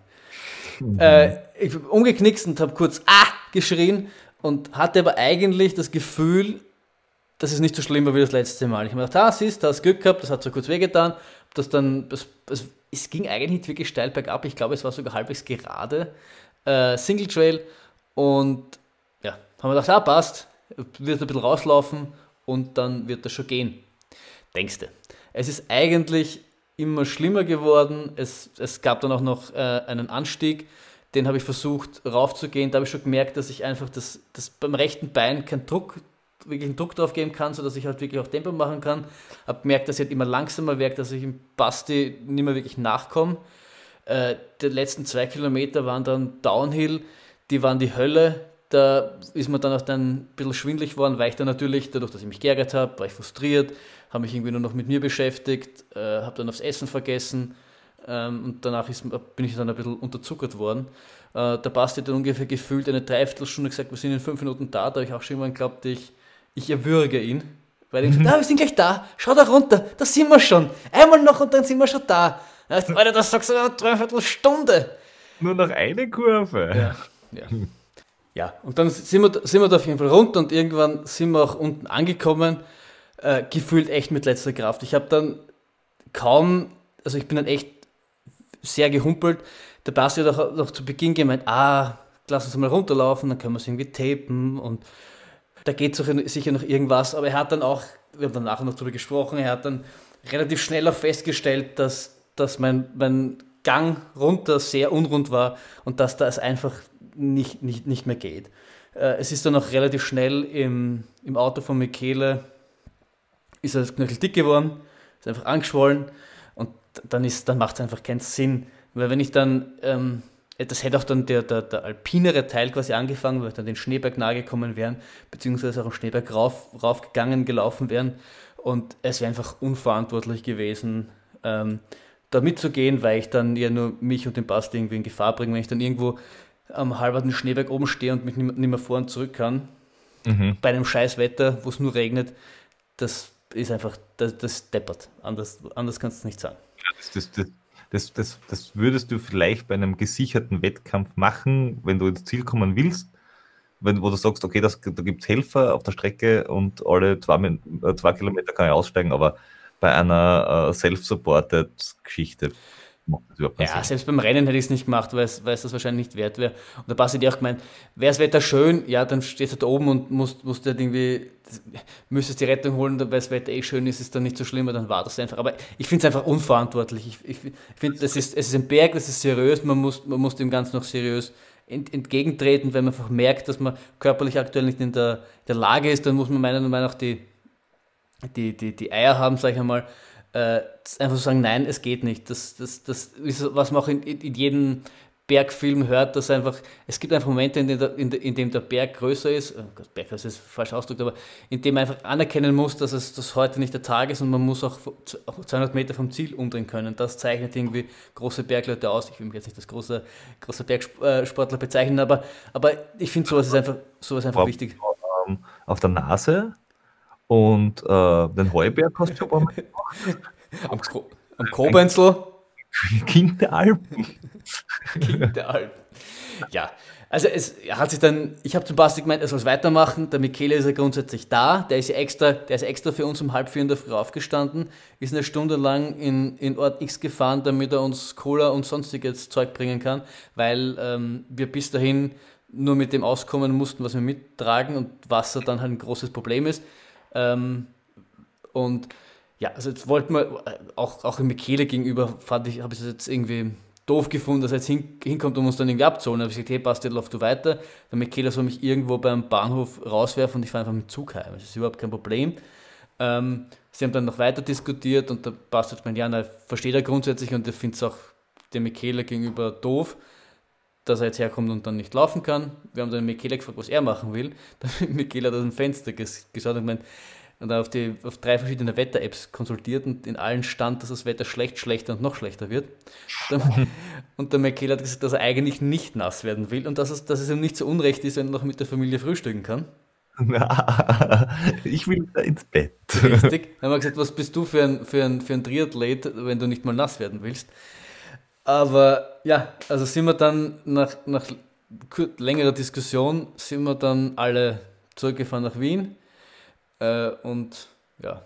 Mhm. Äh, ich bin umgeknickst und habe kurz Ah geschrien und hatte aber eigentlich das Gefühl, dass es nicht so schlimm war wie das letzte Mal. Ich habe gedacht, ah, siehst, du hast Glück gehabt, das hat so kurz wehgetan. Das dann, das, das, es ging eigentlich nicht wirklich steil bergab. Ich glaube, es war sogar halbwegs gerade. Äh, Single Trail und ja, haben wir gedacht, ah, passt, wird ein bisschen rauslaufen und dann wird das schon gehen. Denkste. Es ist eigentlich immer schlimmer geworden. Es, es gab dann auch noch äh, einen Anstieg, den habe ich versucht raufzugehen. Da habe ich schon gemerkt, dass ich einfach das, das beim rechten Bein keinen Druck, wirklich einen Druck drauf geben kann, sodass ich halt wirklich auch Tempo machen kann. Habe gemerkt, dass ich halt immer langsamer wirkt, dass ich im Basti nicht mehr wirklich nachkomme. Äh, die letzten zwei Kilometer waren dann Downhill, die waren die Hölle. Da ist mir dann auch dann ein bisschen schwindlig geworden, weil ich dann natürlich, dadurch, dass ich mich geärgert habe, war ich frustriert, habe mich irgendwie nur noch mit mir beschäftigt, äh, habe dann aufs Essen vergessen ähm, und danach ist, bin ich dann ein bisschen unterzuckert worden. Äh, der Basti hat dann ungefähr gefühlt eine Dreiviertelstunde gesagt, wir sind in fünf Minuten da, da habe ich auch schon mal geglaubt, ich, ich erwürge ihn. Weil ich gesagt, ah, wir sind gleich da, schau da runter, da sind wir schon. Einmal noch und dann sind wir schon da. Alter, das sagst du eine Dreiviertelstunde. Nur noch eine Kurve. Ja, ja. ja. und dann sind wir, sind wir da auf jeden Fall runter und irgendwann sind wir auch unten angekommen, äh, gefühlt echt mit letzter Kraft. Ich habe dann kaum, also ich bin dann echt sehr gehumpelt. Der Basti hat auch noch zu Beginn gemeint, ah, lass uns mal runterlaufen, dann können wir es irgendwie tapen und da geht sicher noch irgendwas. Aber er hat dann auch, wir haben dann nachher noch darüber gesprochen, er hat dann relativ schnell auch festgestellt, dass, dass mein, mein Gang runter sehr unrund war und dass das einfach nicht, nicht, nicht mehr geht. Äh, es ist dann auch relativ schnell im, im Auto von Michele, ist er knöcheldick geworden, ist einfach angeschwollen und dann, dann macht es einfach keinen Sinn. Weil wenn ich dann, ähm, das hätte auch dann der, der, der alpinere Teil quasi angefangen, weil wir dann den Schneeberg nahe gekommen wären, beziehungsweise auch am Schneeberg rauf, raufgegangen, gelaufen wären. Und es wäre einfach unverantwortlich gewesen, ähm, da mitzugehen, weil ich dann ja nur mich und den Basti irgendwie in Gefahr bringe, wenn ich dann irgendwo am halberten Schneeberg oben stehe und mich nicht mehr vor und zurück kann. Mhm. Bei einem scheiß Wetter, wo es nur regnet, das ist einfach, das, das deppert. Anders, anders kannst du es nicht sagen. Das, das, das, das, das würdest du vielleicht bei einem gesicherten Wettkampf machen, wenn du ins Ziel kommen willst, wenn, wo du sagst, okay, das, da gibt es Helfer auf der Strecke und alle zwei, äh, zwei Kilometer kann ich aussteigen, aber bei einer uh, self-supported Geschichte ja, selbst beim Rennen hätte ich es nicht gemacht, weil es, das wahrscheinlich nicht wert wäre. Und da Basti dir auch gemeint, wäre das Wetter schön, ja, dann stehst du da oben und musst, musst halt irgendwie, müsstest die Rettung holen, weil das Wetter eh schön ist, ist dann nicht so schlimm, dann war das einfach. Aber ich finde es einfach unverantwortlich. Ich, ich, ich finde, ist, es ist ein Berg, das ist seriös, man muss, man muss dem Ganzen noch seriös entgegentreten, wenn man einfach merkt, dass man körperlich aktuell nicht in der, der Lage ist, dann muss man meiner Meinung nach die, die, die, die Eier haben, sage ich einmal, äh, einfach sagen, nein, es geht nicht. Das, das, das ist, was man auch in, in jedem Bergfilm hört, dass einfach, es gibt einfach Momente, in, der, in, in dem der Berg größer ist, oh Gott, Berg ist falsch ausgedrückt, aber in dem man einfach anerkennen muss, dass es das heute nicht der Tag ist und man muss auch 200 Meter vom Ziel umdrehen können. Das zeichnet irgendwie große Bergleute aus. Ich will mich jetzt nicht als großer, großer Bergsportler bezeichnen, aber, aber ich finde sowas ist einfach, sowas einfach wichtig. Auf der Nase und äh, den Heuberg hast du schon mal gemacht. Am, Ko am Kobenzl. Kind der Alpen. kind der Alpen. Ja, also es hat sich dann, ich habe zum Basti gemeint, er soll es weitermachen. Der Michele ist ja grundsätzlich da. Der ist ja extra, der ist extra für uns um halb vier in der Früh aufgestanden, ist eine Stunde lang in, in Ort X gefahren, damit er uns Cola und sonstiges Zeug bringen kann, weil ähm, wir bis dahin nur mit dem auskommen mussten, was wir mittragen und Wasser dann halt ein großes Problem ist. Ähm, und ja, also jetzt wollten wir, äh, auch, auch im Michele gegenüber, fand ich, habe ich es jetzt irgendwie doof gefunden, dass er jetzt hin, hinkommt, um uns dann irgendwie abzuholen. Da habe ich gesagt, hey, passt, lauf du weiter. Der Michele soll mich irgendwo beim Bahnhof rauswerfen und ich fahre einfach mit Zug heim. Das ist überhaupt kein Problem. Ähm, sie haben dann noch weiter diskutiert und der Bastard meint, ja, na, versteht er grundsätzlich und er findet es auch dem Michele gegenüber doof, dass er jetzt herkommt und dann nicht laufen kann. Wir haben dann Michele gefragt, was er machen will. Dann Michele hat aus dem Fenster ges gesagt und gemeint, und auf, die, auf drei verschiedene Wetter-Apps konsultiert und in allen stand, dass das Wetter schlecht, schlechter und noch schlechter wird. und der Michael hat gesagt, dass er eigentlich nicht nass werden will und dass es, dass es ihm nicht so unrecht ist, wenn er noch mit der Familie frühstücken kann. ich will ins Bett. Richtig. Dann haben wir gesagt, was bist du für ein, für, ein, für ein Triathlet, wenn du nicht mal nass werden willst? Aber ja, also sind wir dann nach, nach längerer Diskussion, sind wir dann alle zurückgefahren nach Wien äh, und ja,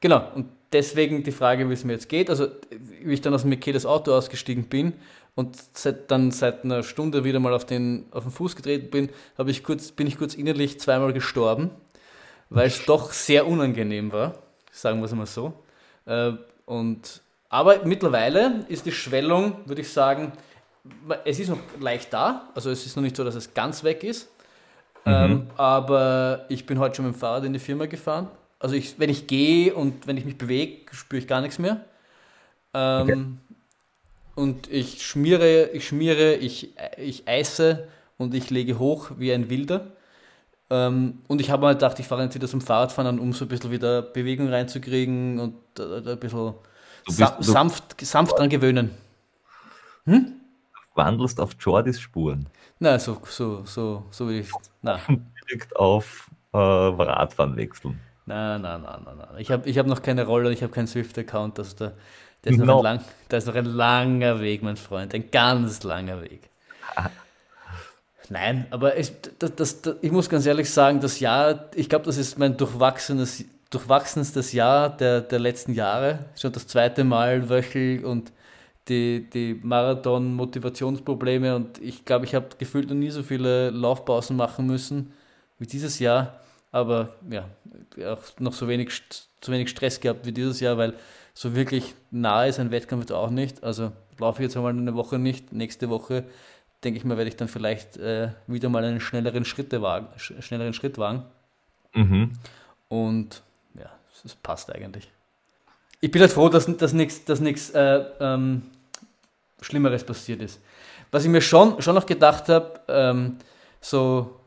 genau. Und deswegen die Frage, wie es mir jetzt geht. Also, wie ich dann aus dem Michaelis Auto ausgestiegen bin und seit, dann seit einer Stunde wieder mal auf den, auf den Fuß getreten bin, ich kurz, bin ich kurz innerlich zweimal gestorben, weil es doch sehr unangenehm war, sagen wir es mal so. Äh, und, aber mittlerweile ist die Schwellung, würde ich sagen, es ist noch leicht da. Also es ist noch nicht so, dass es ganz weg ist. Mhm. Ähm, aber ich bin heute schon mit dem Fahrrad in die Firma gefahren. Also ich, wenn ich gehe und wenn ich mich bewege, spüre ich gar nichts mehr. Ähm, okay. Und ich schmiere, ich schmiere, ich, ich eise und ich lege hoch wie ein Wilder. Ähm, und ich habe mal gedacht, ich fahre jetzt wieder zum Fahrradfahren an, um so ein bisschen wieder Bewegung reinzukriegen und äh, ein bisschen bist, sa sanft, sanft dran gewöhnen. Hm? Du wandelst auf Jordis Spuren. Nein, so, so, so, so wie ich. Nein. Direkt auf äh, Radfahren wechseln. Nein, nein, nein, nein, nein. Ich habe ich hab noch keine Rolle und ich habe keinen Swift-Account. Also da, da, ist no. lang, da ist noch ein langer Weg, mein Freund. Ein ganz langer Weg. Nein, aber ich, das, das, das, ich muss ganz ehrlich sagen, das Jahr, ich glaube, das ist mein durchwachsenes, durchwachsenstes Jahr der, der letzten Jahre. Schon das zweite Mal Wöchel und die, die Marathon-Motivationsprobleme und ich glaube, ich habe gefühlt noch nie so viele Laufpausen machen müssen wie dieses Jahr, aber ja, auch noch so wenig, so wenig Stress gehabt wie dieses Jahr, weil so wirklich nahe ist ein Wettkampf jetzt auch nicht. Also laufe ich jetzt einmal eine Woche nicht, nächste Woche denke ich mal, werde ich dann vielleicht äh, wieder mal einen schnelleren, Schritte wagen, schnelleren Schritt wagen. Mhm. Und ja, es passt eigentlich. Ich bin halt froh, dass, dass nichts dass äh, ähm, Schlimmeres passiert ist. Was ich mir schon, schon noch gedacht habe, ähm, so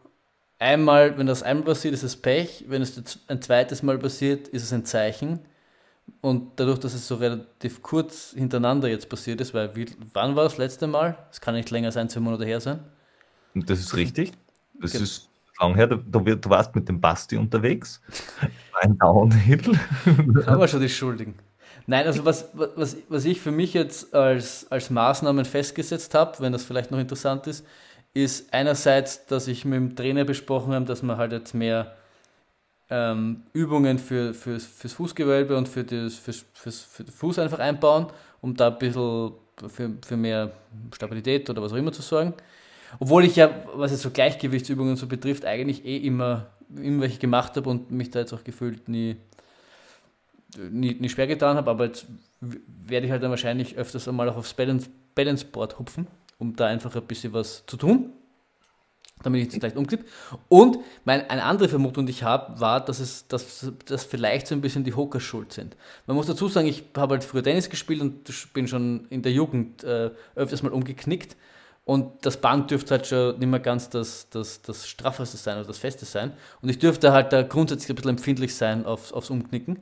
einmal, wenn das einmal passiert, ist es Pech, wenn es ein zweites Mal passiert, ist es ein Zeichen. Und dadurch, dass es so relativ kurz hintereinander jetzt passiert ist, weil wie, wann war das letzte Mal? Es kann nicht länger sein, zwei Monate her sein. Das ist richtig. Das okay. ist lang her. Du, du, warst mit dem Basti unterwegs. Ein Downhill. Haben wir schon die Schuldigen. Nein, also was, was, was ich für mich jetzt als, als Maßnahmen festgesetzt habe, wenn das vielleicht noch interessant ist, ist einerseits, dass ich mit dem Trainer besprochen habe, dass man halt jetzt mehr ähm, Übungen für, für, fürs Fußgewölbe und für, das, fürs, fürs, für den Fuß einfach einbauen, um da ein bisschen für, für mehr Stabilität oder was auch immer zu sorgen. Obwohl ich ja, was jetzt so Gleichgewichtsübungen so betrifft, eigentlich eh immer, immer welche gemacht habe und mich da jetzt auch gefühlt nie, nie, nie schwer getan habe, aber jetzt werde ich halt dann wahrscheinlich öfters einmal auch aufs Balance, Balance Board hupfen, um da einfach ein bisschen was zu tun damit ich das gleich umklippe. Und mein, eine andere Vermutung, die ich habe, war, dass es dass, dass vielleicht so ein bisschen die Hoker schuld sind. Man muss dazu sagen, ich habe halt früher Tennis gespielt und bin schon in der Jugend äh, öfters mal umgeknickt. Und das Band dürfte halt schon nicht mehr ganz das, das, das Straffeste sein oder das Feste sein. Und ich dürfte halt da grundsätzlich ein bisschen empfindlich sein auf, aufs Umknicken.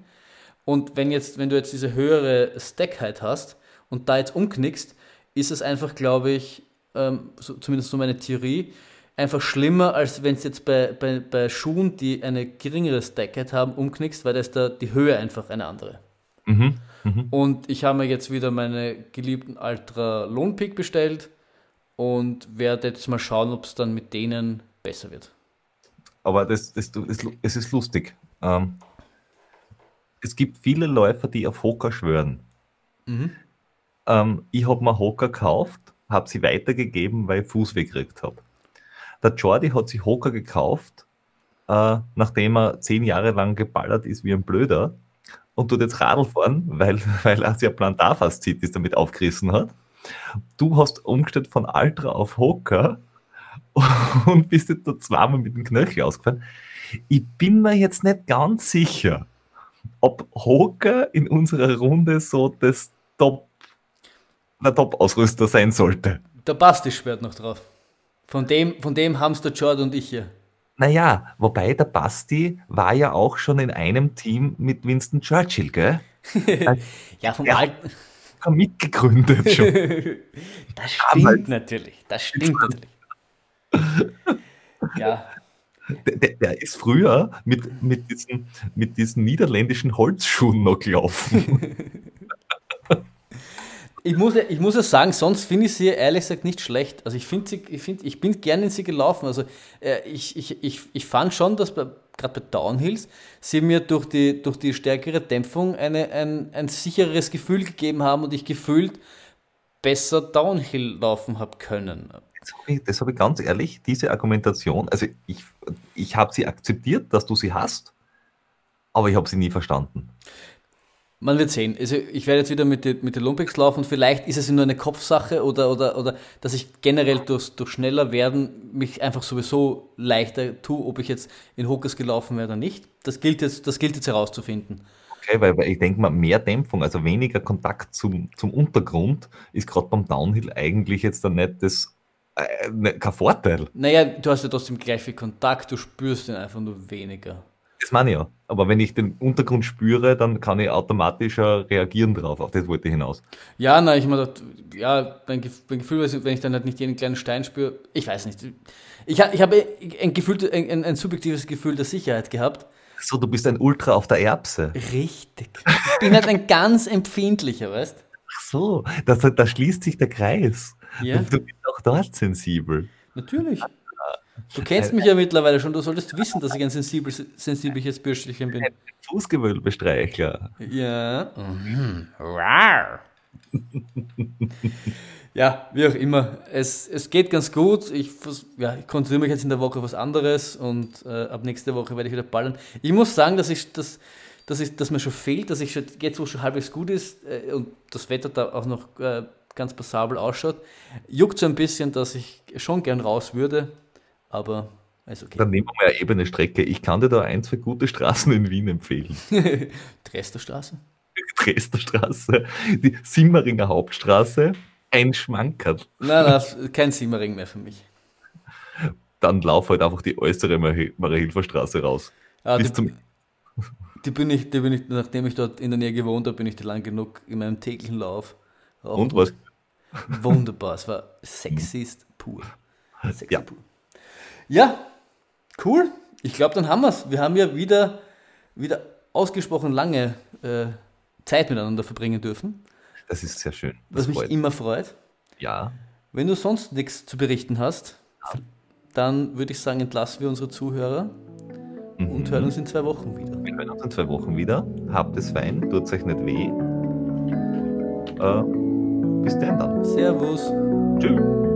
Und wenn, jetzt, wenn du jetzt diese höhere Stackheit hast und da jetzt umknickst, ist es einfach, glaube ich, ähm, so, zumindest so meine Theorie, einfach schlimmer, als wenn es jetzt bei, bei, bei Schuhen, die eine geringere Stackheit haben, umknickst, weil da ist da die Höhe einfach eine andere. Mhm. Mhm. Und ich habe mir jetzt wieder meine geliebten Ultra Lone Peak bestellt und werde jetzt mal schauen, ob es dann mit denen besser wird. Aber das, das, das, es ist lustig. Ähm, es gibt viele Läufer, die auf Hocker schwören. Mhm. Ähm, ich habe mir Hocker gekauft, habe sie weitergegeben, weil ich Fuß gekriegt habe. Der Jordi hat sich Hoka gekauft, äh, nachdem er zehn Jahre lang geballert ist wie ein Blöder und tut jetzt Radl fahren, weil, weil er sich Plantarfaszitis damit aufgerissen hat. Du hast umgestellt von Ultra auf Hoka und bist jetzt da zweimal mit dem Knöchel ausgefallen. Ich bin mir jetzt nicht ganz sicher, ob Hoka in unserer Runde so das Top, der Top-Ausrüster sein sollte. Der Basti schwört noch drauf. Von dem, von dem haben es der Jordan und ich hier. Naja, wobei der Basti war ja auch schon in einem Team mit Winston Churchill, gell? ja, vom alten. Mitgegründet schon. das stimmt Damals. natürlich. Das stimmt natürlich. ja. Der, der, ist früher mit, mit, diesen, mit diesen niederländischen Holzschuhen noch gelaufen. ich muss, ich muss ja sagen, sonst finde ich sie ehrlich gesagt nicht schlecht. Also ich finde ich, find, ich bin gerne in sie gelaufen. Also äh, ich, ich, ich, ich fand schon, dass gerade bei Downhills sie mir durch die, durch die stärkere Dämpfung eine, ein, ein sichereres Gefühl gegeben haben und ich gefühlt besser Downhill laufen habe können. Das habe ich, ganz ehrlich, diese Argumentation, also ich, ich habe sie akzeptiert, dass du sie hast, aber ich habe sie nie verstanden. Man wird sehen. Also ich werde jetzt wieder mit den mit Lumpics laufen vielleicht ist es nur eine Kopfsache oder, oder, oder dass ich generell durch, durch schneller werden mich einfach sowieso leichter tue, ob ich jetzt in Hokus gelaufen werde oder nicht. Das gilt jetzt, das gilt jetzt herauszufinden. Okay, weil, weil ich denke mal, mehr Dämpfung, also weniger Kontakt zum, zum Untergrund, ist gerade beim Downhill eigentlich jetzt dann nicht das, äh, ne, kein Vorteil. Naja, du hast ja trotzdem gleich viel Kontakt, du spürst ihn einfach nur weniger. Das meine ich ja. Aber wenn ich den Untergrund spüre, dann kann ich automatisch reagieren drauf. Auf das wollte ich hinaus. Ja, na, ich meine, ja, mein, Gefühl, wenn ich dann halt nicht jeden kleinen Stein spüre, ich weiß nicht. Ich, ich habe ein, Gefühl, ein, ein subjektives Gefühl der Sicherheit gehabt. So, du bist ein Ultra auf der Erbse. Richtig. Ich bin halt ein ganz empfindlicher, weißt Ach so, da, da schließt sich der Kreis. Ja. Du, du bist auch dort sensibel. Natürlich. Du kennst mich ja mittlerweile schon, du solltest wissen, dass ich ein sensibel, sensibles Bürschchen bin. Ein Fußgewölbestreichler. Ja. Mhm. ja, wie auch immer. Es, es geht ganz gut. Ich, ja, ich konzentriere mich jetzt in der Woche auf was anderes und äh, ab nächste Woche werde ich wieder ballern. Ich muss sagen, dass, ich, dass, dass, ich, dass mir schon fehlt, dass ich schon, jetzt, wo es schon halbwegs gut ist äh, und das Wetter da auch noch äh, ganz passabel ausschaut, juckt so ein bisschen, dass ich schon gern raus würde aber ist okay. Dann nehmen wir mal eine ebene Strecke. Ich kann dir da ein, zwei gute Straßen in Wien empfehlen. Dresderstraße? Dresderstraße, die Simmeringer Hauptstraße, ein Schmankerl. Nein, nein, kein Simmering mehr für mich. Dann lauf halt einfach die äußere Mariahilfer Straße raus. Ja, bis die, zum die, bin ich, die bin ich, nachdem ich dort in der Nähe gewohnt habe, bin ich lang genug in meinem täglichen Lauf. Und was? Wunderbar, es war sexist pur. Sexy ja. pur. Ja, cool. Ich glaube, dann haben wir es. Wir haben ja wieder, wieder ausgesprochen lange äh, Zeit miteinander verbringen dürfen. Das ist sehr schön. Das was mich freut. immer freut. Ja. Wenn du sonst nichts zu berichten hast, ja. dann würde ich sagen, entlassen wir unsere Zuhörer mhm. und hören uns in zwei Wochen wieder. Wir hören uns in zwei Wochen wieder. Habt es fein, tut euch nicht weh. Äh, bis dann dann. Servus. Tschüss.